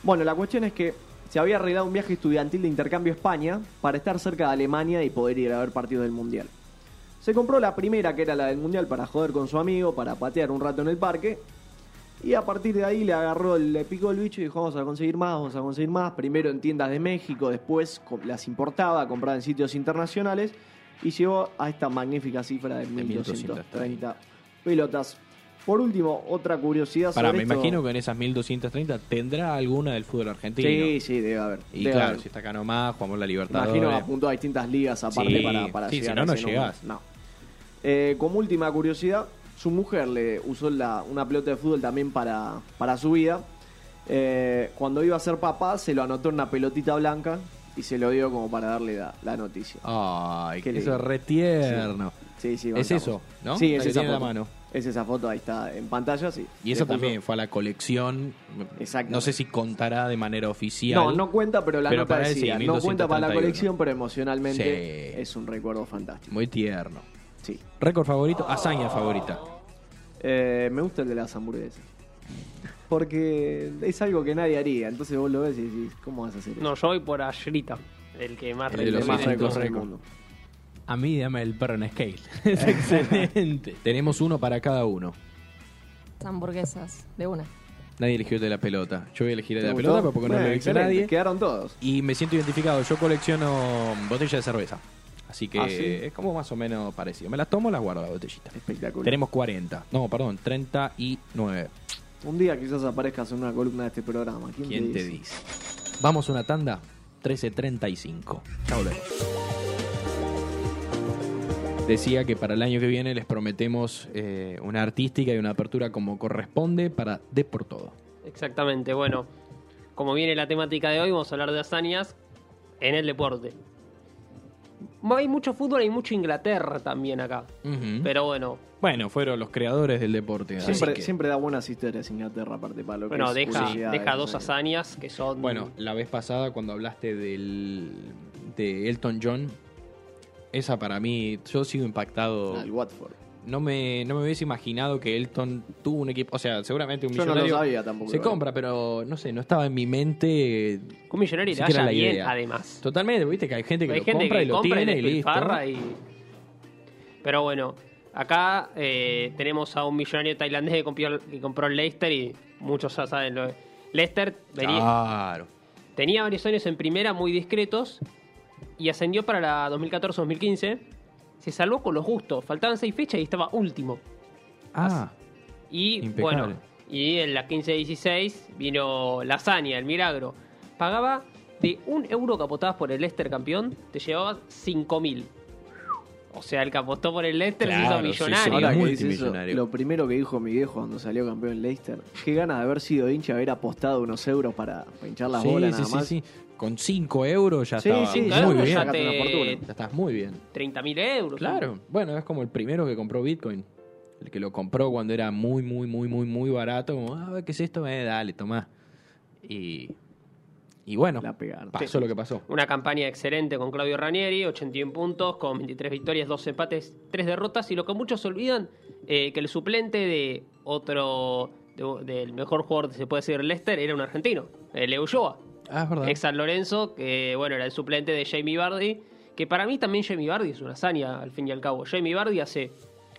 Bueno, la cuestión es que se había arreglado un viaje estudiantil de intercambio a España para estar cerca de Alemania y poder ir a ver partidos del mundial. Se compró la primera, que era la del mundial, para joder con su amigo, para patear un rato en el parque. Y a partir de ahí le agarró, el- le picó el bicho y dijo, vamos a conseguir más, vamos a conseguir más. Primero en tiendas de México, después las importaba, compraba en sitios internacionales. Y llegó a esta magnífica cifra de 1230 pelotas. Por último, otra curiosidad Para, sobre me esto- imagino que en esas 1230 tendrá alguna del fútbol argentino. Sí, sí, debe haber. Y debe claro, haber. si está acá nomás, jugamos la Libertadores. Imagino que apuntó a distintas ligas aparte Sí, para, para sí, llegar si no, no llegás. No. Eh, como última curiosidad, su mujer le usó la- una pelota de fútbol también para, para su vida. Eh, cuando iba a ser papá, se lo anotó en una pelotita blanca y se lo dio como para darle la, la noticia. Ay, Qué eso es re tierno. Sí, sí, Es eso, ¿no? Sí, es que esa la mano. Es esa foto, ahí está en pantalla, sí. Y eso también fue a la colección. Exacto. No sé si contará de manera oficial. No, no cuenta, pero la Pero nota para sí, no cuenta para la 1231. colección, pero emocionalmente Sí. es un recuerdo fantástico. Muy tierno. Sí. Récord favorito, hazaña favorita. Eh, me gusta el de las hamburguesas. Porque es algo que nadie haría. Entonces vos lo ves y decís, ¿cómo vas a hacer eso? No, yo voy por Ashrita, el que más El de el los de más récords del mundo. A mí dame el perro en scale. es excelente. Tenemos uno para cada uno. Hamburguesas, de una. Nadie eligió el de la pelota. Yo voy a elegir el de ¿Te la pelota pero porque no lo eligió excelente. nadie. Quedaron todos. Y me siento identificado. Yo colecciono botellas de cerveza. Así que ¿Ah, sí? es como más o menos parecido. Me las tomo, las guardo la botellita. Espectacular. Tenemos 40. No, perdón, 39. Un día quizás aparezcas en una columna de este programa. ¿Quién, ¿Quién te dice? Vamos a una tanda. 13.35. Ya volvemos. Decía que para el año que viene les prometemos eh, una artística y una apertura como corresponde para De por Todo. Exactamente, bueno, como viene la temática de hoy, vamos a hablar de hazañas en el deporte. Hay mucho fútbol y mucho Inglaterra también acá. Pero bueno, Bueno, fueron los creadores del deporte. Siempre, que- siempre da buenas historias Inglaterra, aparte para lo que bueno es deja, deja dos hazañas que son... Bueno, la vez pasada cuando hablaste del de Elton John, esa para mí, yo sigo impactado. Al Watford. No me, no me hubiese imaginado que Elton tuvo un equipo, o sea, seguramente un Yo no lo millonario sabía tampoco. se compra, pero no sé, no estaba en mi mente un millonario le siquiera vaya la bien, idea. además. totalmente, viste que hay gente que Hay lo gente compra que y lo compra tiene y listo. despilfarra y... Pero bueno, acá eh, tenemos a un millonario tailandés que compró, que compró el Leicester y muchos ya saben lo Leicester venía, Claro. tenía varios años en primera muy discretos y ascendió para la 2014-2015. Se salvó con los justos, faltaban seis fechas y estaba último. Ah, Y Impecable. bueno, y en la 15-16 vino la hazaña, el milagro. Pagaba de un euro que apostabas por el Leicester campeón, te llevabas 5.000. O sea, el que apostó por el Leicester Claro, se hizo millonario. sí. Ahora que dices eso, lo primero que dijo mi viejo cuando salió campeón en Leicester, qué ganas de haber sido hincha, haber apostado unos euros para, para hinchar las sí, bolas sí, nada sí, más. sí. Con 5 euros ya Sí, estaba sí, muy Claro, bien. ya te- fortuna. Ya estás muy bien. 30.000 euros. Claro. Bueno, es como el primero que compró Bitcoin. El que lo compró cuando era muy, muy, muy, muy, muy barato. Como, ah, a ver, ¿qué es esto? Eh, dale, tomá. Y, y bueno, La pegaron. pasó lo que pasó. Una campaña excelente con Claudio Ranieri, 81 puntos, con 23 victorias, 2 empates, 3 derrotas. Y lo que muchos olvidan, eh, que el suplente de otro, de- del mejor jugador, se puede decir, Leicester, era un argentino, el Ulloa. Ah, es verdad. Ex San Lorenzo, que bueno, era el suplente de Jamie Vardy, que para mí también Jamie Vardy es una hazaña, al fin y al cabo. Jamie Vardy hace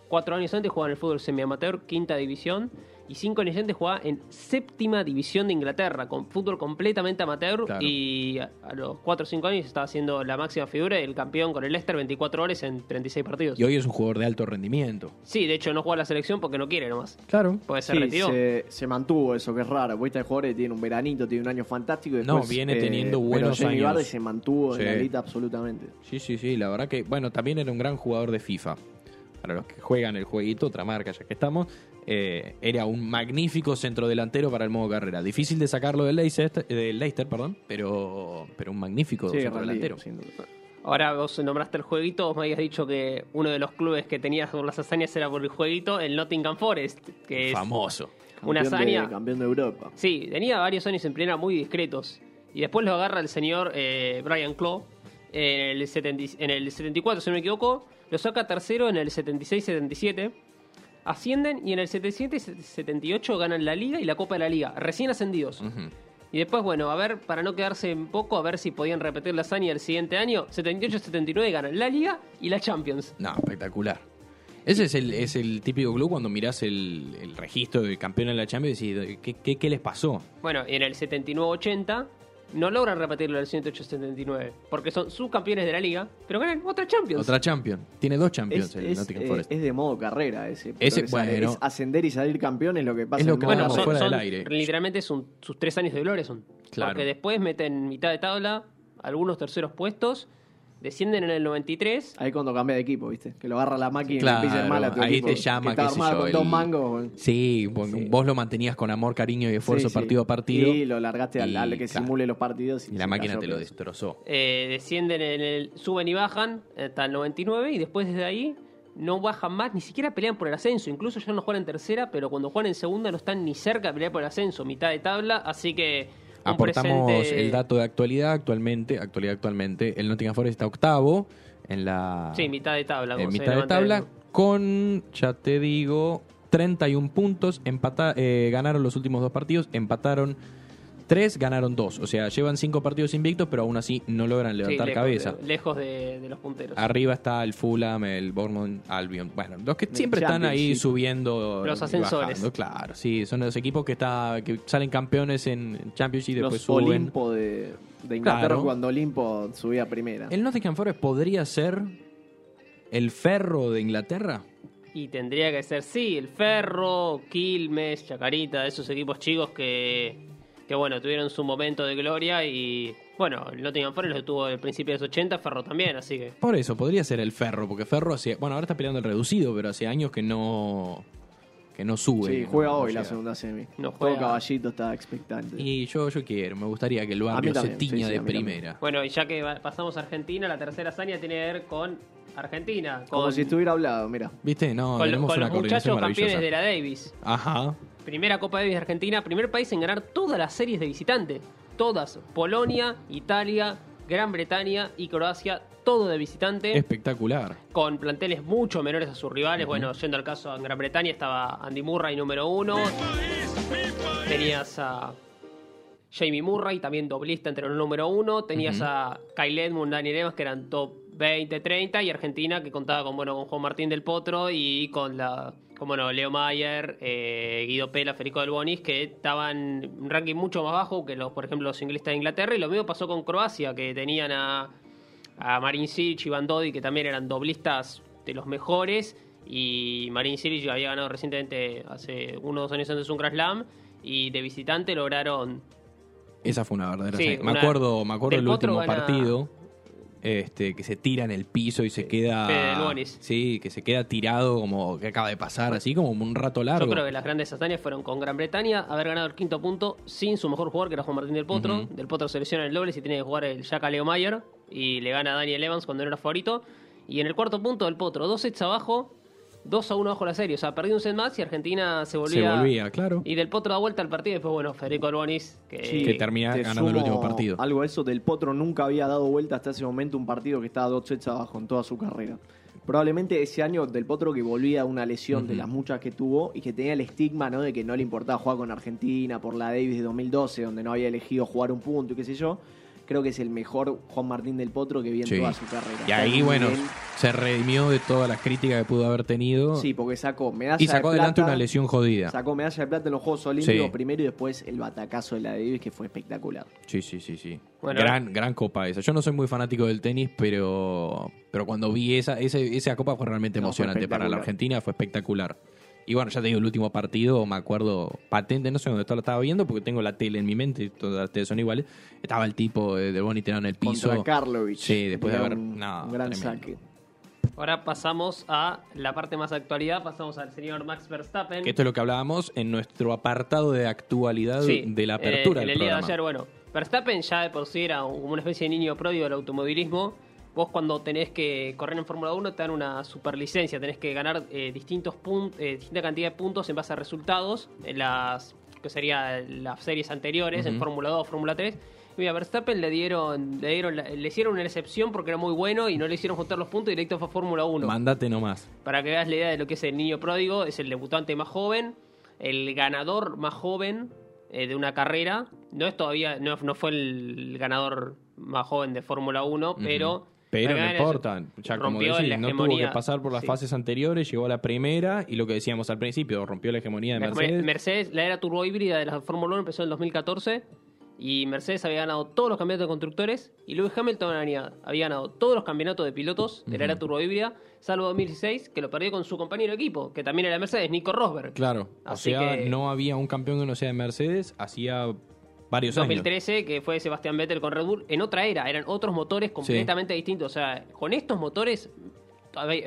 cuatro años antes jugaba en el fútbol semi-amateur, quinta división, y cinco años antes jugaba en séptima división de Inglaterra, con fútbol completamente amateur, Claro. y a, a los cuatro o cinco años estaba haciendo la máxima figura, el campeón con el Leicester, 24 goles en 36 partidos. Y hoy es un jugador de alto rendimiento. Sí, de hecho no juega a la selección porque no quiere nomás. Claro. Puede Sí, ser retiró. se, se mantuvo eso, que es raro. Viste, hay jugadores que tienen un veranito, tienen un año fantástico. Y No, después, viene eh, teniendo pero buenos Jamie años. Vardy se mantuvo Sí. en la elite absolutamente. Sí, sí, sí. La verdad que, bueno, también era un gran jugador de FIFA. Para los que juegan el jueguito, otra marca ya que estamos, eh, era un magnífico centrodelantero para el modo carrera. Difícil de sacarlo del Leicester, del Leicester perdón, pero, pero un magnífico Sí, centrodelantero. Ahora vos nombraste el jueguito, vos me habías dicho que uno de los clubes que tenías por las hazañas era por el jueguito, el Nottingham Forest, que es Famoso. una Campeón de- hazaña. campeón de Europa. Sí, tenía varios años en primera muy discretos. Y después lo agarra el señor eh, Brian Clough en el, 70 en el 74, si no me equivoco. Lo saca tercero en el 76-77. Ascienden y en el 77-78 ganan la Liga y la Copa de la Liga. Recién ascendidos. Y después, bueno, a ver, para no quedarse en poco, a ver si podían repetir la hazaña el siguiente año. 78-79 ganan la Liga y la Champions. No, espectacular. Ese es el, es el típico club cuando mirás el, el registro del campeón de la Champions y decís, ¿qué, qué, qué les pasó? Bueno, y en el 79-80 no logran repetirlo en el 108-79 porque son subcampeones de la liga, pero ganan otra Champions. Otra Champion. Tiene dos Champions Es, el es, Nottingham Forest. es de modo carrera ese. Ese, es- bueno. es ascender y salir campeón es lo que pasa. Es lo en que modo bueno, hablamos son, fuera del son- aire. literalmente son sus tres años de gloria son. Claro. Porque después meten mitad de tabla, algunos terceros puestos, descienden en el 93. Ahí cuando cambia de equipo, ¿viste? Que lo agarra la máquina Claro, y empieza mal a tu ahí equipo. te llama, que qué sé armado yo, con dos el- mangos. bueno. Sí, vos lo mantenías con amor, cariño y esfuerzo Sí, sí. partido a partido. Y lo largaste al, Y, al que claro. simule los partidos. Y la se máquina cayó te lo destrozó. eh, descienden en el. suben y bajan hasta el 99 y después desde ahí no bajan más, ni siquiera pelean por el ascenso. Incluso ya no juegan en tercera, pero cuando juegan en segunda no están ni cerca de pelear por el ascenso, mitad de tabla, así que. Aportamos presente- el dato de actualidad actualmente. Actualidad actualmente. El Nottingham Forest está octavo en la Sí, mitad de tabla. en mitad de tabla con, ya te digo, 31 puntos. Empata, eh, ganaron los últimos dos partidos, empataron 3, ganaron 2. O sea, llevan 5 partidos invictos, pero aún así no logran Sí, levantar lejos cabeza. de- lejos de, de los punteros. Arriba está el Fulham, el Bournemouth, Albion. Bueno, los que siempre están ahí subiendo. Los ascensores. bajando, claro, sí, son los equipos que está que salen campeones en Championship y después Los suben. Olimpo de, de Inglaterra Claro. cuando Olimpo subía a primera. ¿El Nottingham Forest podría ser el ferro de Inglaterra? Y tendría que ser, sí, el Ferro, Quilmes, Chacarita, esos equipos chicos que, que bueno, tuvieron su momento de gloria y, bueno, el Nottingham Forest lo tuvo al principio de los 80, Ferro también, así que... Por eso, podría ser el ferro, porque ferro hace, bueno, ahora está peleando el reducido, pero hace años que no que no sube. Sí, juega no hoy la segunda semi. No Todo caballito está expectante. Y yo, yo quiero, me gustaría que el barrio se tiña sí, de primera. Bueno, y ya que pasamos a Argentina, la tercera hazaña tiene que ver con Argentina, Como si estuviera hablado, mira. ¿Viste? No, con, tenemos con una los muchachos campeones de la Davis. Ajá. Primera Copa Davis de Argentina, primer país en ganar todas las series de visitante. Todas. Polonia, Italia, Gran Bretaña y Croacia, todo de visitante. Espectacular. con planteles mucho menores a sus rivales. Bueno, yendo al caso en Gran Bretaña estaba Andy Murray número uno. Tenías a Jamie Murray, también doblista entre los número uno. Tenías a Kyle Edmund, Daniel Evans, que eran top 20, 30. Y Argentina, que contaba con, bueno, con Juan Martín del Potro y con la... Como no, Leo Mayer, eh, Guido Pela, Federico Del Bonis, que estaban un ranking mucho más bajo que los, por ejemplo, los ingleses de Inglaterra. Y lo mismo pasó con Croacia, que tenían a, a Marin Cilic y Van Dodi, que también eran doblistas de los mejores. Y Marin Cilic había ganado recientemente, hace unos dos años antes, un Grand Slam. Y de visitante lograron. Esa fue una verdadera Sí. Me acuerdo, me acuerdo Del Potro último gana- partido. Este, que se tira en el piso y se queda. Fede Lugonis. Sí, que se queda tirado como que acaba de pasar, así como un rato largo. Yo creo que las grandes hazañas fueron con Gran Bretaña, haber ganado el quinto punto sin su mejor jugador, que era Juan Martín del Potro. Del Potro se lesiona el doble y tiene que jugar el Jack Leo Mayer y le gana a Daniel Evans cuando no era favorito. Y en el cuarto punto del Potro, dos sets abajo, 2 a 1 bajo la serie. O sea, perdió un set más y Argentina se Se volvía. volvía, claro. Y del Potro da vuelta al partido y después, bueno, Federico Orbonis, que Sí, que termina te ganando el último partido. Algo de eso del Potro nunca había dado vuelta hasta ese momento un partido que estaba dos sets abajo en toda su carrera. Probablemente ese año del Potro que volvía a una lesión de las muchas que tuvo y que tenía el estigma ¿no? de que no le importaba jugar con Argentina por la Davis de 2012, donde no había elegido jugar un punto y qué sé yo. Creo que es el mejor Juan Martín del Potro que vi en Sí. toda su carrera. Y ahí, bueno, se redimió de todas las críticas que pudo haber tenido. Sí, porque sacó medalla y sacó de adelante plata, una lesión jodida. Sacó medalla de plata en los Juegos Olímpicos Sí. primero y después el batacazo de la Davis que fue espectacular. Sí, sí, sí, sí. Bueno. gran, gran copa esa. Yo no soy muy fanático del tenis, pero, pero cuando vi esa, ese- esa copa fue realmente No, fue emocionante para la. Argentina, fue espectacular. Y bueno, ya te digo, el último partido, me acuerdo, patente, no sé dónde lo estaba viendo, porque tengo la tele en mi mente, y todas las teles son iguales. Estaba el tipo de, de Bonnie tirado en el piso. Contra Karlovic. Sí, después de haber- Un, no, un gran tremendo. saque. ahora pasamos a la parte más de actualidad. Pasamos al señor Max Verstappen. Que esto es lo que hablábamos en nuestro apartado de actualidad Sí, de la eh, apertura en del el día de ayer, bueno, Verstappen ya de por sí era como una especie de niño prodio del automovilismo. Vos cuando tenés que correr en Fórmula 1 te dan una superlicencia, tenés que ganar eh, distintos pun- eh, distinta cantidad de puntos en base a resultados en las que sería las series anteriores, en. Fórmula 2, Fórmula 3. Y mira, a Verstappen le dieron, le dieron le hicieron una excepción porque era muy bueno y no le hicieron juntar los puntos directo fue a Fórmula 1. Mandate nomás. Para que veas la idea de lo que es el niño pródigo, es el debutante más joven, el ganador más joven eh, de una carrera. No es todavía, no, no fue el ganador más joven de Fórmula 1, pero. Pero no importa, ya como decís, la no tuvo que pasar por las Sí. fases anteriores, llegó a la primera y lo que decíamos al principio, rompió la hegemonía de Mercedes. Mercedes, la era turbo híbrida de la Fórmula 1 empezó en el 2014 y Mercedes había ganado todos los campeonatos de constructores y Lewis Hamilton había, había ganado todos los campeonatos de pilotos de la era turbo híbrida, salvo 2016 que lo perdió con su compañero de equipo, que también era Mercedes, Nico Rosberg. Claro, o Así sea, que- no había un campeón que no sea de Mercedes hacía varios años. 2013, que fue Sebastián Vettel con Red Bull, en otra era, eran otros motores completamente distintos. O sea, con estos motores,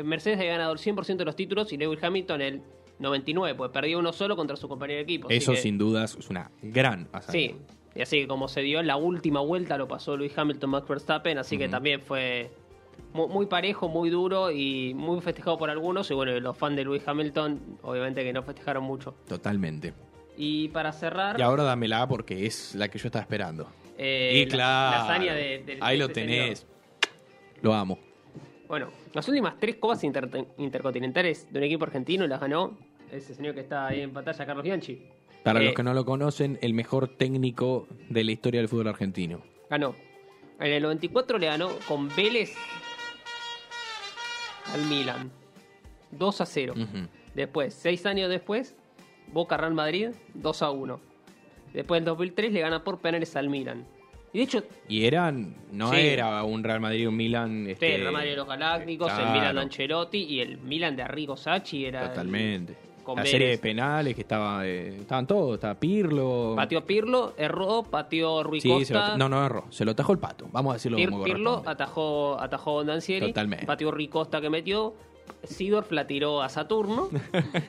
Mercedes había ganado el 100% de los títulos y Lewis Hamilton el 99, pues perdió uno solo contra su compañero de equipo. Eso que- sin dudas es una gran hazaña. Sí, y así que como se dio en la última vuelta, lo pasó Lewis Hamilton, Max Verstappen, así que también fue mu- muy, parejo, muy duro y muy festejado por algunos. Y bueno, los fans de Lewis Hamilton, obviamente que no festejaron mucho. Totalmente. Y para cerrar. Y ahora dámela porque es la que yo estaba esperando. eh, y la- claro, la hazaña de- de- ahí de lo este tenés. Lo amo. Bueno, las últimas tres copas inter- intercontinentales de un equipo argentino las ganó ese señor que está ahí en pantalla, Carlos Bianchi. Para Eh, los que no lo conocen, el mejor técnico de la historia del fútbol argentino. Ganó. En el 94 le ganó con Vélez al Milan. 2 a 0. Ujú. Después, seis años después, Boca Real Madrid 2 a 1. Después del 2003 le gana por penales al Milan. Y de hecho, Y eran, no Sí. era un Real Madrid, un Milan. Este, el Real Madrid de los Galácticos, el. Milan de Ancelotti y el Milan de Arrigo Sacchi era. Totalmente. con la serie de penales que estaba, eh, estaban todos, estaba Pirlo. Pateó Pirlo, erró, pateó Rui Sí, se lo- Costa. no, no erró. Se lo tajó el pato. Vamos a decirlo Pir- como Pirlo atajó, atajó Dancieri, Totalmente. pateó Rui Costa que metió, Sidorf la tiró a Saturno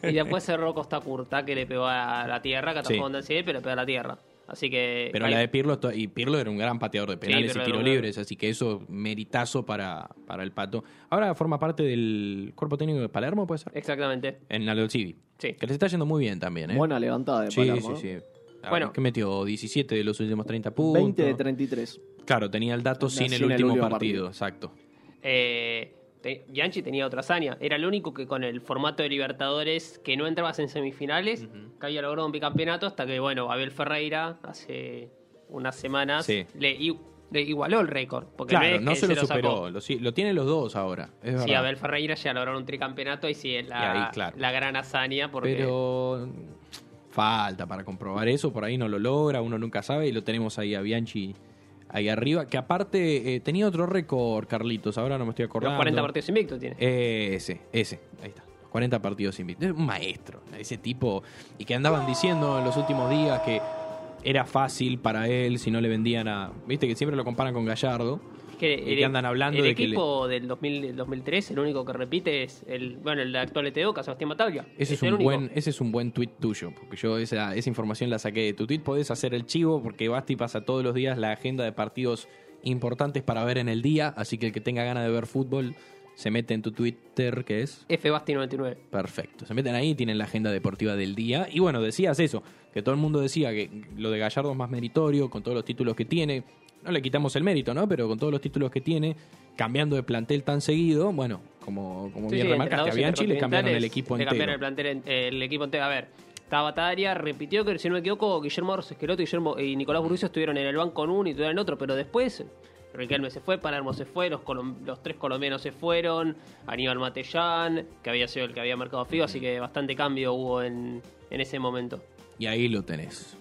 y después cerró Costa Curta que le pegó a la tierra, que atajó Sí. Dancieri, pero le pegó a la tierra. Así que. Pero ahí- la de Pirlo, y Pirlo era un gran pateador de penales y tiros libres, así que eso, meritazo para, para el pato. Ahora forma parte del cuerpo técnico de Palermo, ¿puede ser? Exactamente. En Aldo Civi. Sí. Que les está yendo muy bien también, ¿eh? Buena levantada de sí, Palermo. sí, sí. Ah, Bueno. ¿Qué metió? 17 de los últimos 30 puntos. 20 de 33. Claro, tenía el dato sin, el último partido, exacto. Eh, te- Bianchi tenía otra hazaña. Era el único que con el formato de Libertadores que no entrabas en semifinales, que había logrado un bicampeonato hasta que, bueno, Abel Ferreira hace unas semanas Sí. le, igualó el récord. Porque no Claro, no se lo superó. Lo, lo tienen los dos ahora. Es Sí. Abel Ferreira ya lograron un tricampeonato y sí es la, Y ahí, claro. la gran hazaña porque Pero falta para comprobar eso, por ahí no lo logra, uno nunca sabe, y lo tenemos ahí a Bianchi ahí arriba, que aparte eh, tenía otro récord, Carlitos, ahora no me estoy acordando. los 40 partidos invictos tiene. Ese, ese, ahí está. 40 partidos invictos. Es un maestro, ese tipo. Y que andaban diciendo en los últimos días que era fácil para él si no le vendían a. Viste que siempre lo comparan con Gallardo. Que Y que andan hablando el de que equipo del 2000, del 2003, el único que repite es el bueno el actual ETO, Sebastián Bataglia. Ese es, el un buen, ese es un buen tweet tuyo, porque yo esa, esa información la saqué de tu tweet. Podés hacer el chivo porque Basti pasa todos los días la agenda de partidos importantes para ver en el día, así que el que tenga ganas de ver fútbol se mete en tu Twitter, que es FBasti99. perfecto. Se meten ahí, tienen la agenda deportiva del día. Y bueno, decías eso, que todo el mundo decía que lo de Gallardo es más meritorio, con todos los títulos que tiene. No le quitamos el mérito, ¿no? Pero con todos los títulos que tiene, cambiando de plantel tan seguido, bueno, como, como Sí, bien sí, remarcaste, a Bianchi le cambiaron el equipo le entero. cambiaron el plantel, en- el equipo entero. A ver, estaba Bataglia, repitió que si no me equivoco, Guillermo Esqueloto Guillermo, y Nicolás Burrucio estuvieron en el banco en uno y estuvieron en otro, pero después Riquelme se fue, Palermo se fue, los, los tres colombianos se fueron, Aníbal Matellán, que había sido el que había marcado Figo, así que bastante cambio hubo en, en ese momento. Y ahí lo tenés.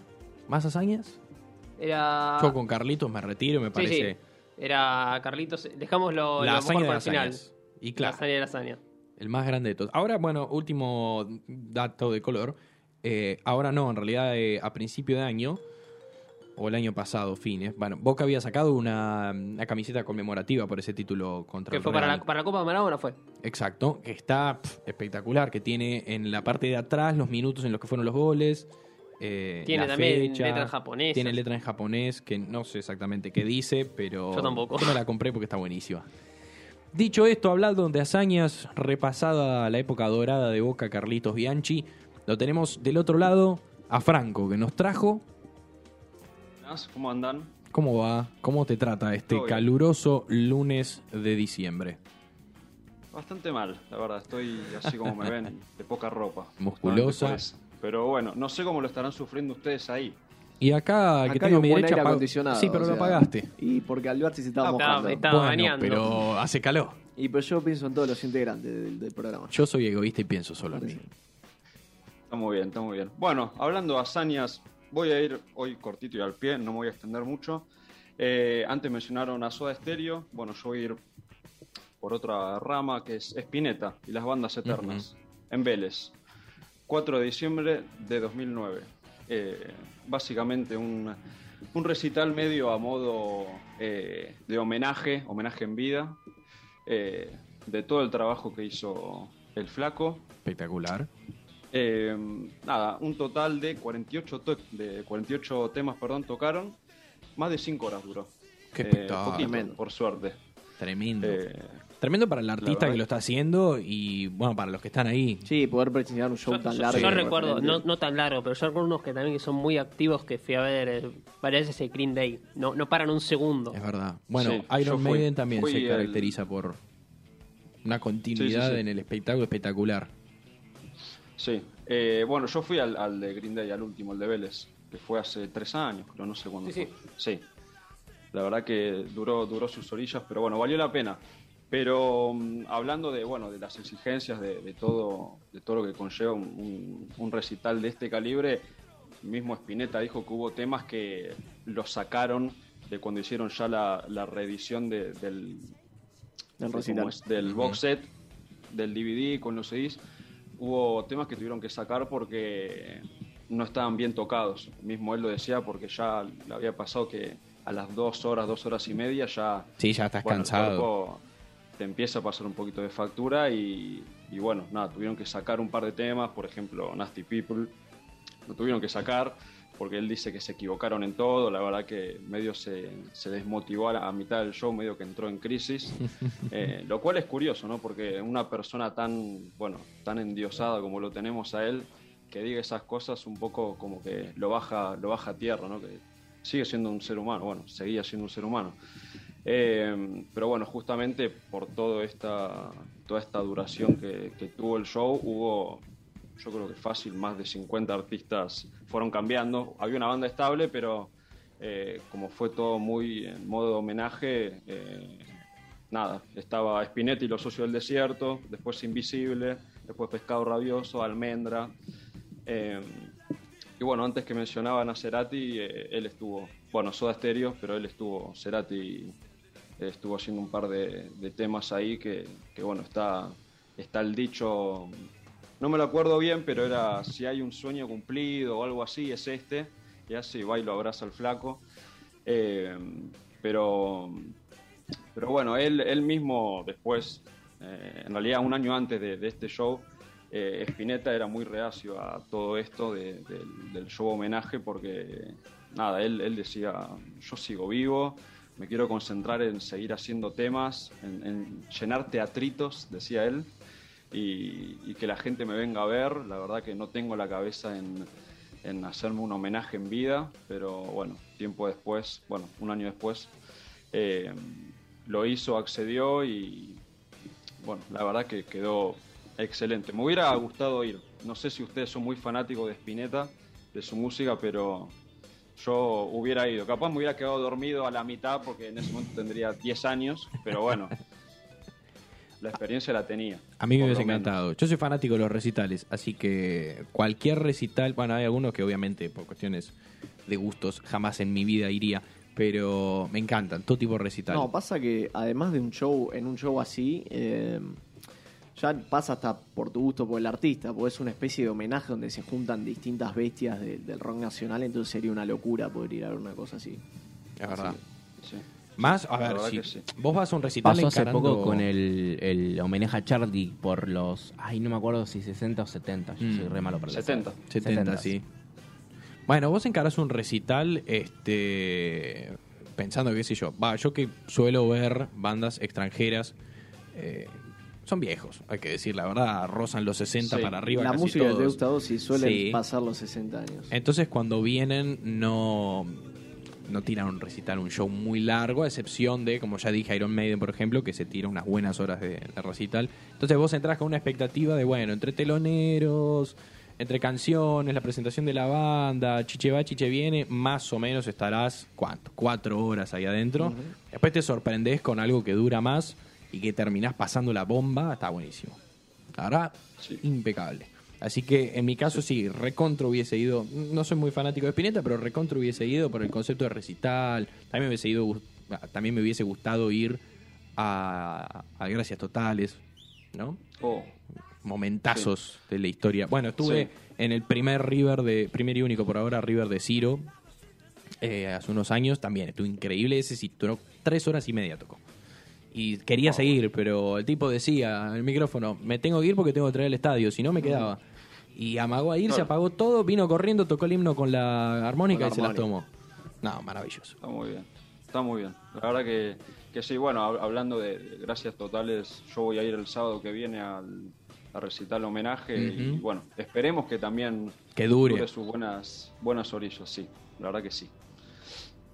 ¿Más hazañas? Era. Yo con Carlitos me retiro, me. Sí, parece sí. Era Carlitos. Dejámoslo la lo mejor para el final. Y La claro, hazaña de la hazaña. el más grande de todos. Ahora, bueno, último dato de color. Eh, ahora no, en realidad eh, a principio de año, o el año pasado, fines, bueno, Boca había sacado una, una camiseta conmemorativa por ese título contra Que el fue para la, para la Copa de Maradona, fue. Exacto, que está espectacular, que tiene en la parte de atrás los minutos en los que fueron los goles. Eh, Tiene también fecha, letras japonesas. Tiene letra en japonés, que no sé exactamente qué dice, pero Yo tampoco. yo me la compré porque está buenísima. Dicho esto, hablando de hazañas, repasada la época dorada de Boca Carlitos Bianchi, lo tenemos del otro lado a Franco, que nos trajo. ¿Cómo andan? ¿Cómo va? ¿Cómo te trata este caluroso lunes de diciembre? Bastante mal, la verdad. Estoy así como me ven, de poca ropa. Musculosa. Pero bueno, no sé cómo lo estarán sufriendo ustedes ahí. Y acá, que Acá hay tengo mi derecha. aire acondicionado. Sí, pero o lo apagaste. Y porque Alberti se estaba Ah, mojando. estaba- Bueno, bañando. pero hace calor. Y pero yo pienso en todos los integrantes del, del programa. Yo soy egoísta y pienso solo en mí. Está muy bien, está muy bien. Bueno, hablando de hazañas, voy a ir hoy cortito y al pie, no me voy a extender mucho. Eh, antes mencionaron a Soda Stereo. Bueno, yo voy a ir por otra rama que es Spinetta y las bandas eternas en Vélez. 4 de diciembre de 2009. Eh, básicamente un, un recital medio a modo eh, de homenaje, homenaje en vida, eh, de todo el trabajo que hizo el flaco. Espectacular. Eh, nada, un total de 48, to- de 48 temas perdón, tocaron. Más de 5 horas duró. Qué Eh, poquito, por suerte. Tremendo. Tremendo para el artista que lo está haciendo y, bueno, para los que están ahí. Sí, poder presenciar un show Yo, tan yo- largo. yo recuerdo, no, no tan largo, pero yo recuerdo unos que también que son muy activos que fui a ver eh, varias veces el Green Day. No, no paran un segundo. Es verdad. Bueno, Sí, Iron fui- Maiden también fui se el- caracteriza por una continuidad Sí, sí, sí. en el espectáculo espectacular. sí. Eh, bueno, yo fui al, al de Green Day, al último, el de Vélez, que fue hace 3 años, pero no sé cuándo. Sí, fue. Sí. La verdad que duró, duró sus orillas, pero bueno, valió la pena. Pero mm, hablando de bueno de las exigencias de, de todo de todo lo que conlleva un, recital de este calibre, mismo Spinetta dijo que hubo temas que los sacaron de cuando hicieron ya la, la reedición de- del, Del de recital. es, del box set, del DVD con los CDs. Hubo temas que tuvieron que sacar porque no estaban bien tocados. Mismo él lo decía porque ya le había pasado que a las dos horas, dos horas y media ya Sí, ya estás bueno, el cansado. cuerpo te empieza a pasar un poquito de factura y, y bueno, nada, tuvieron que sacar un par de temas, por ejemplo, Nasty People, lo tuvieron que sacar porque él dice que se equivocaron en todo, la verdad que medio se, se desmotivó a, la- a mitad del show, medio que entró en crisis, Eh, lo cual es curioso, ¿no? Porque una persona tan, bueno, tan endiosada como lo tenemos a él, que diga esas cosas un poco como que lo baja, lo baja a tierra, ¿no? Que sigue siendo un ser humano, bueno, seguía siendo un ser humano. Eh, pero bueno, justamente por todo esta, toda esta duración que, tuvo el show, hubo, yo creo que fácil, más de 50 artistas fueron cambiando. Había una banda estable, pero eh, como fue todo muy en modo de homenaje, eh, nada, estaba Spinetti los socios del desierto, después Invisible, después Pescado Rabioso, Almendra. y bueno, antes que mencionaban a Cerati, él estuvo, bueno, Soda Stereo, pero él estuvo, Cerati estuvo haciendo un par de, temas ahí que, bueno, está, está el dicho, no me lo acuerdo bien, pero era si hay un sueño cumplido o algo así, es este, y así va y lo abraza el flaco. Eh, pero pero bueno, él, él mismo después, eh, en realidad un año antes de, este show, eh, Spinetta era muy reacio a todo esto de- del- del show homenaje porque, nada, él, él decía, yo sigo vivo, me quiero concentrar en seguir haciendo temas, en, en llenar teatritos, decía él, y, y que la gente me venga a ver. La verdad que no tengo la cabeza en, en hacerme un homenaje en vida, pero bueno, tiempo después, bueno, un año después, eh, lo hizo, accedió y bueno, la verdad que quedó excelente. Me hubiera gustado ir. No sé si ustedes son muy fanáticos de Spinetta, de su música, pero yo hubiera ido. Capaz me hubiera quedado dormido a la mitad porque en ese momento tendría 10 años, pero bueno, la experiencia la tenía. A mí me hubiese encantado. Yo soy fanático de los recitales, así que cualquier recital, bueno, hay algunos que obviamente por cuestiones de gustos jamás en mi vida iría, pero me encantan, todo tipo de recital. No, pasa que además de un show, en un show así, eh, ya pasa hasta por tu gusto por el artista, porque es una especie de homenaje donde se juntan distintas bestias de- del rock nacional, entonces sería una locura poder ir a ver una cosa así. es verdad. Sí. Más, a ver, si sí. vos vas a un recital Pasó hace encarando- poco con el, el homenaje a Charlie por los. Ay, no me acuerdo si 60 o 70. Yo Mm. soy re malo para las 70. edades. 70, sí. Bueno, vos encarás un recital, este, pensando, qué sé yo, va, yo que suelo ver bandas extranjeras, eh, son viejos, hay que decir la verdad, rozan los 60 Sí. para arriba la casi música de todos. Deustado sí suelen Sí. pasar los 60 años. Entonces cuando vienen no, no tiran un recital, un show muy largo, a excepción de, como ya dije, Iron Maiden, por ejemplo, que se tira unas buenas horas de, de recital. Entonces vos entras con una expectativa de, bueno, entre teloneros, entre canciones, la presentación de la banda, chiche va, chiche viene, más o menos estarás, ¿cuánto? Cuatro horas ahí adentro. Después te sorprendés con algo que dura más y que terminás pasando la bomba, está buenísimo. La verdad, Sí. impecable. Así que en mi caso sí, recontra hubiese ido. No soy muy fanático de Spinetta, pero recontra hubiese ido por el concepto de recital. También me hubiese, ido, también me hubiese gustado ir a, a Gracias Totales, ¿no? Oh, Momentazos de la historia. Bueno, estuve Sí. en el primer River de, primer y único por ahora, River de Ciro, eh, hace unos años. También estuvo increíble. Ese sí, duró tres horas y media tocó. Y quería seguir, pero el tipo decía en el micrófono, me tengo que ir porque tengo que traer el estadio, si no me quedaba. Y amagó a ir, se Claro. apagó todo, vino corriendo, tocó el himno con la armónica Con la y se las tomó. No, maravilloso. Está muy bien, está muy bien. La verdad que, que sí, bueno, hab- hablando de, gracias totales, yo voy a ir el sábado que viene al, a recital homenaje y bueno, esperemos que también Que dure. sus buenas, buenas orillas, sí, la verdad que sí.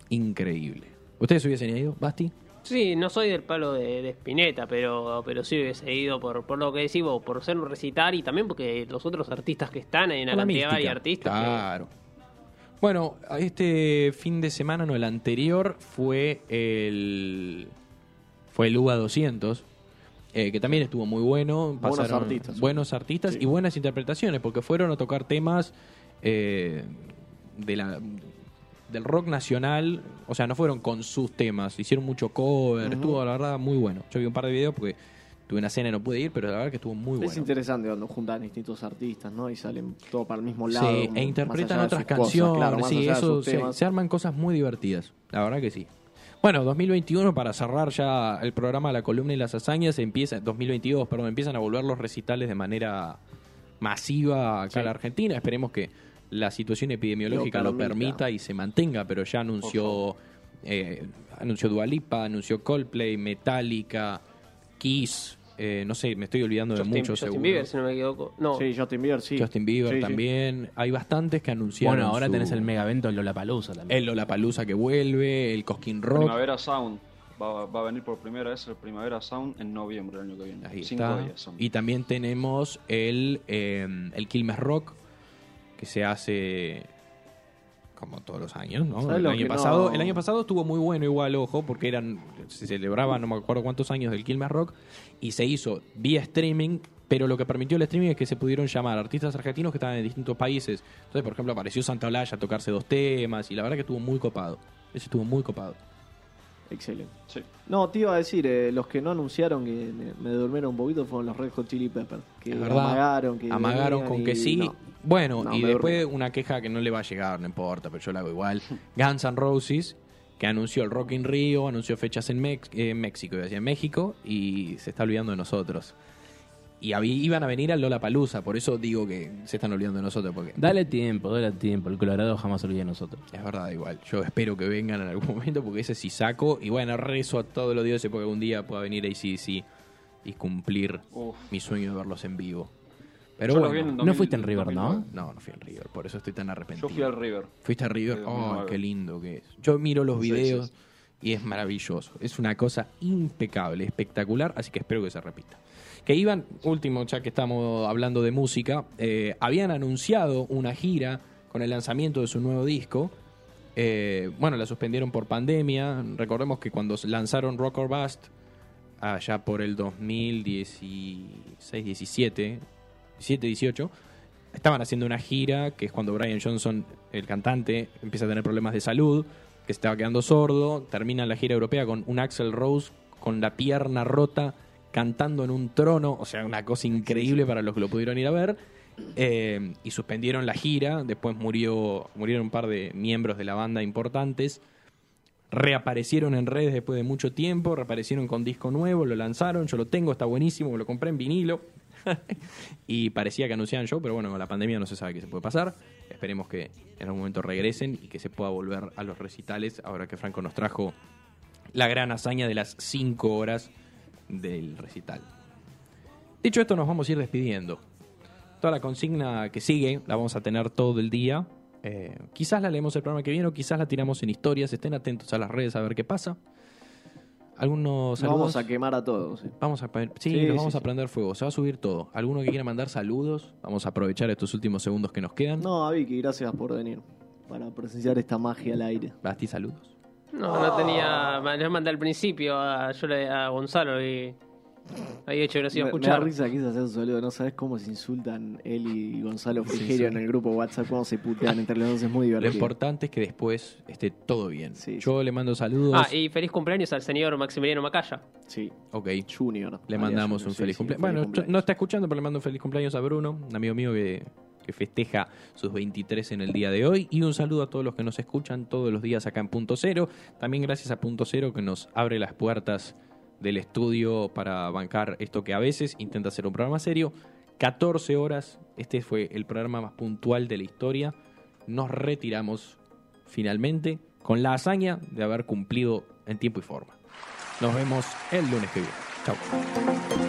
Increíble. ¿Ustedes hubiesen ido, Basti? Sí, no soy del palo de, de Spinetta, pero, pero sí hubiese ido por, por lo que decís vos, por ser un recital y también porque los otros artistas que están, hay una Por la cantidad de artistas. que- Claro. Bueno, este fin de semana, no, el anterior, fue el. Fue el UBA 200. eh, que también estuvo muy bueno. Buenos Pasaron artistas. Buenos artistas Sí. y buenas interpretaciones, porque fueron a tocar temas eh, de la, del rock nacional. O sea, no fueron con sus temas, hicieron mucho cover. Ujú. Estuvo, la verdad, muy bueno. Yo vi un par de videos porque tuve una cena y no pude ir, pero la verdad que estuvo muy Es bueno. interesante cuando juntan distintos artistas, ¿no? Y salen todo para el mismo lado. Sí, como e interpretan otras cosas, canciones, claro, sí, eso se arman cosas muy divertidas, la verdad que sí. Bueno, 2021 para cerrar ya el programa La columna y las hazañas empieza 2022, perdón, empiezan a volver los recitales de manera masiva acá Sí. en la Argentina. Esperemos que la situación epidemiológica lo, Lo permita. y se mantenga, pero ya anunció eh, anunció Dualipa, anunció Coldplay, Metallica, Kiss, eh, no sé, me estoy olvidando de Justin, muchos Justin seguro. Bieber, si no me equivoco. No, Sí, Justin Bieber, sí. Justin Bieber Sí, sí. también. Hay bastantes que anunciaron. Bueno, ahora su- tenés el megavento Lollapalooza también. El Lollapalooza que vuelve, el Cosquín Rock. Primavera Sound, va, va a venir por primera vez el Primavera Sound en noviembre del año que viene. Ahí Cinco está. días son. Y también tenemos el, eh, el Quilmes Rock, que se hace como todos los años, ¿no? ¿Sabes El año, pasado, no- el año pasado estuvo muy bueno igual, ojo, porque eran se celebraba no me acuerdo cuántos años del Quilmes Rock y se hizo vía streaming, pero lo que permitió el streaming es que se pudieron llamar artistas argentinos que estaban en distintos países. Entonces, por ejemplo, apareció Santa Olalla a tocarse dos temas y la verdad que estuvo muy copado. Ese estuvo muy copado. Excelente. Sí. No, te iba a decir, eh, los que no anunciaron que me, me durmieron un poquito fueron los Red Hot Chili Peppers. Que amagaron, que Amagaron con y que sí. no. Bueno, No, y después durmió. una queja que no le va a llegar, no importa, pero yo la hago igual. Guns N' Roses, que anunció el Rock in Rio, anunció fechas en, Mex- eh, México, iba a decir, en México, y se está olvidando de nosotros. Y iban a venir al Lola Palusa, por eso digo que se están olvidando de nosotros, porque Dale tiempo, dale tiempo. El Colorado jamás se olvida de nosotros. es verdad, igual. Yo espero que vengan en algún momento, porque ese sí saco. Y bueno, rezo a todos los dioses porque algún día pueda venir ACDC y cumplir Uf. mi sueño de verlos en vivo. Pero Yo bueno, vi en No 2000, fuiste en River, ¿no? 2009. no, no fui en River, por eso estoy tan arrepentido. Yo fui al River. ¿Fuiste a River? Oh, 2009. qué lindo que es. Yo miro los Sí, videos sí, y es maravilloso. Es una cosa impecable, espectacular, así que espero que se repita. Que iban, último, ya que estamos hablando de música, eh, habían anunciado una gira con el lanzamiento de su nuevo disco. Eh, bueno, la suspendieron por pandemia. Recordemos que cuando lanzaron Rock or Bust, allá por el 2016, 17, 17, 18, estaban haciendo una gira, que es cuando Brian Johnson, el cantante, empieza a tener problemas de salud, que se estaba quedando sordo, termina la gira europea con un Axel Rose con la pierna rota, cantando en un trono, o sea, una cosa increíble para los que lo pudieron ir a ver. Eh, y suspendieron la gira, después murió, murieron un par de miembros de la banda importantes. Reaparecieron en redes después de mucho tiempo, reaparecieron con disco nuevo, lo lanzaron, yo lo tengo, está buenísimo, lo compré en vinilo. y parecía que anunciaban show, pero bueno, con la pandemia no se sabe qué se puede pasar. Esperemos que en algún momento regresen y que se pueda volver a los recitales, ahora que Franco nos trajo la gran hazaña de las 5 horas del recital. Dicho esto, nos vamos a ir despidiendo. Toda la consigna que sigue la vamos a tener todo el día. Eh, quizás la leemos el programa que viene o quizás la tiramos en historias. Estén atentos a las redes a ver qué pasa. Algunos Nos saludos. vamos a quemar a todos. ¿eh? Vamos a, sí, Sí, nos sí, vamos a prender fuego. Se va a subir todo. ¿Alguno que quiera mandar saludos? Vamos a aprovechar estos últimos segundos que nos quedan. No, a Vicky, gracias por venir. Para presenciar esta magia al aire. Basti, saludos. No, no tenía. Me lo mandé al principio a, yo le- a Gonzalo y. Había hecho que no se iba a Me, me da escuchar. risa que quise hacer un saludo. No sabes cómo se insultan él y Gonzalo Frigerio en el grupo WhatsApp. Cómo se putean entre los dos. Es muy Lo divertido. importante es que después esté todo bien. Sí, Yo le mando saludos. Ah, y feliz cumpleaños al señor Maximiliano Macaya. Sí, Ok. Junior. Le mandamos Junior, un sí, feliz sí, cumpleaños. Bueno, cumpleaños. no está escuchando, pero le mando un feliz cumpleaños a Bruno, un amigo mío que, que festeja sus 23 en el día de hoy. Y un saludo a todos los que nos escuchan todos los días acá en Punto Cero. También gracias a Punto Cero que nos abre las puertas del estudio para bancar esto que a veces intenta ser un programa serio. 14 horas, este fue el programa más puntual de la historia. Nos retiramos finalmente con la hazaña de haber cumplido en tiempo y forma. Nos vemos el lunes que viene. Chao.